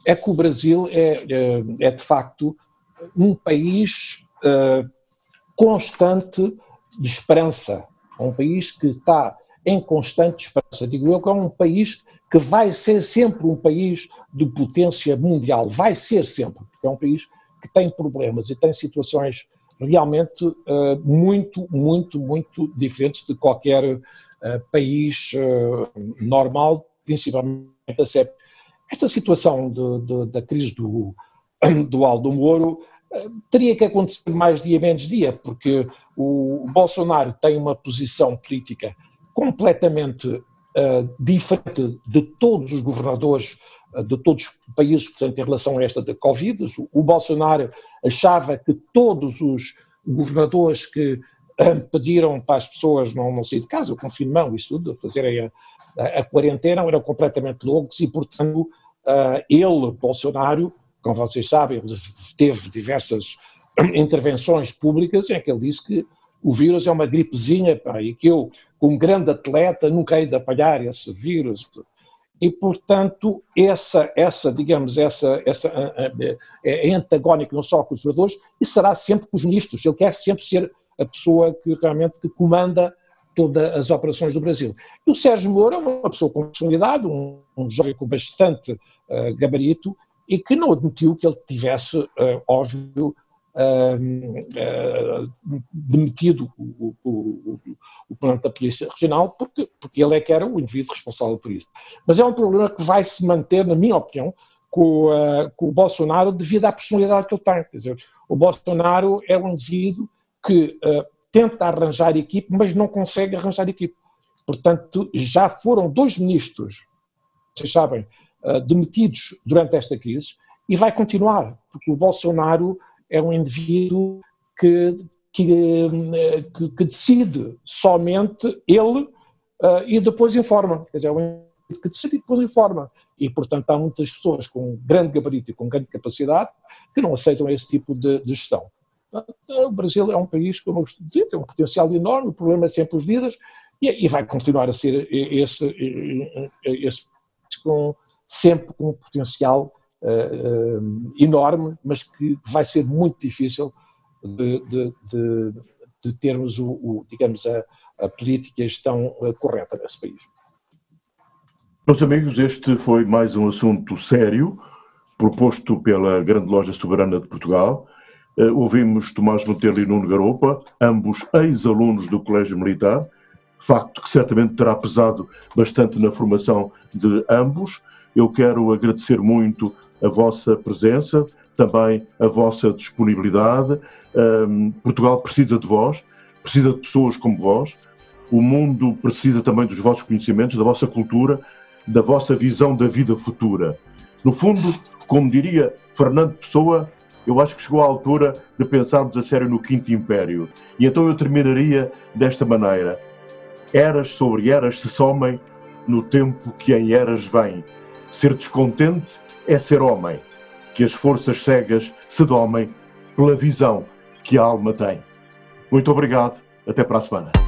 é que o Brasil é, é, é de facto um país uh, constante de esperança, é um país que está em constante esperança. Digo eu que é um país que vai ser sempre um país de potência mundial, vai ser sempre, porque é um país que tem problemas e tem situações realmente uh, muito, muito, muito diferentes de qualquer uh, país uh, normal, principalmente a CEP. Esta situação de, de, da crise do, do Aldo Moro teria que acontecer mais dia menos dia, porque o Bolsonaro tem uma posição política completamente uh, diferente de todos os governadores uh, de todos os países, portanto, em relação a esta da Covid. O, o Bolsonaro achava que todos os governadores que uh, pediram para as pessoas não, não sair de casa, o confinamento, isso tudo, fazerem a, a, a quarentena, eram completamente loucos e, portanto, ele, Bolsonaro, como vocês sabem, teve diversas intervenções públicas em que ele disse que o vírus é uma gripezinha pá, e que eu, como grande atleta, nunca hei de apanhar esse vírus. E, portanto, essa, essa digamos, essa, essa é, é antagónico não só com os jogadores, e será sempre com os ministros. Ele quer sempre ser a pessoa que realmente que comanda todas as operações do Brasil. E o Sérgio Moura é uma pessoa com personalidade, um, um jovem com bastante uh, gabarito, e que não admitiu que ele tivesse, uh, óbvio, uh, uh, demitido o, o, o, o comandante da Polícia Regional, porque, porque ele é que era o indivíduo responsável por isso. Mas é um problema que vai se manter, na minha opinião, com, com o Bolsonaro devido à personalidade que ele tem. Quer dizer, o Bolsonaro é um indivíduo que tenta arranjar equipe, mas não consegue arranjar equipe. Portanto, já foram dois ministros, vocês sabem, uh, demitidos durante esta crise e vai continuar, porque o Bolsonaro é um indivíduo que, que, que, que decide somente ele uh, e depois informa. Quer dizer, é um indivíduo que decide e depois informa. E, portanto, há muitas pessoas com grande gabarito e com grande capacidade que não aceitam esse tipo de, de gestão. O Brasil é um país, como eu disse, tem um potencial enorme, o problema é sempre os líderes, e, e vai continuar a ser esse, esse com, sempre com um potencial uh, uh, enorme, mas que vai ser muito difícil de, de, de, de termos, o, o, digamos, a, a política e gestão uh, correta nesse país. Meus amigos, este foi mais um assunto sério, proposto pela Grande Loja Soberana de Portugal. ouvimos Tomás Monteiro e Nuno Garopa, ambos ex-alunos do Colégio Militar, facto que certamente terá pesado bastante na formação de ambos. Eu quero agradecer muito a vossa presença, também a vossa disponibilidade. Um, Portugal precisa de vós, precisa de pessoas como vós. O mundo precisa também dos vossos conhecimentos, da vossa cultura, da vossa visão da vida futura. No fundo, como diria Fernando Pessoa, eu acho que chegou à altura de pensarmos a sério no Quinto Império. E então eu terminaria desta maneira: Eras sobre eras se somem no tempo que em eras vem. Ser descontente é ser homem, que as forças cegas se domem pela visão que a alma tem. Muito obrigado, até para a semana.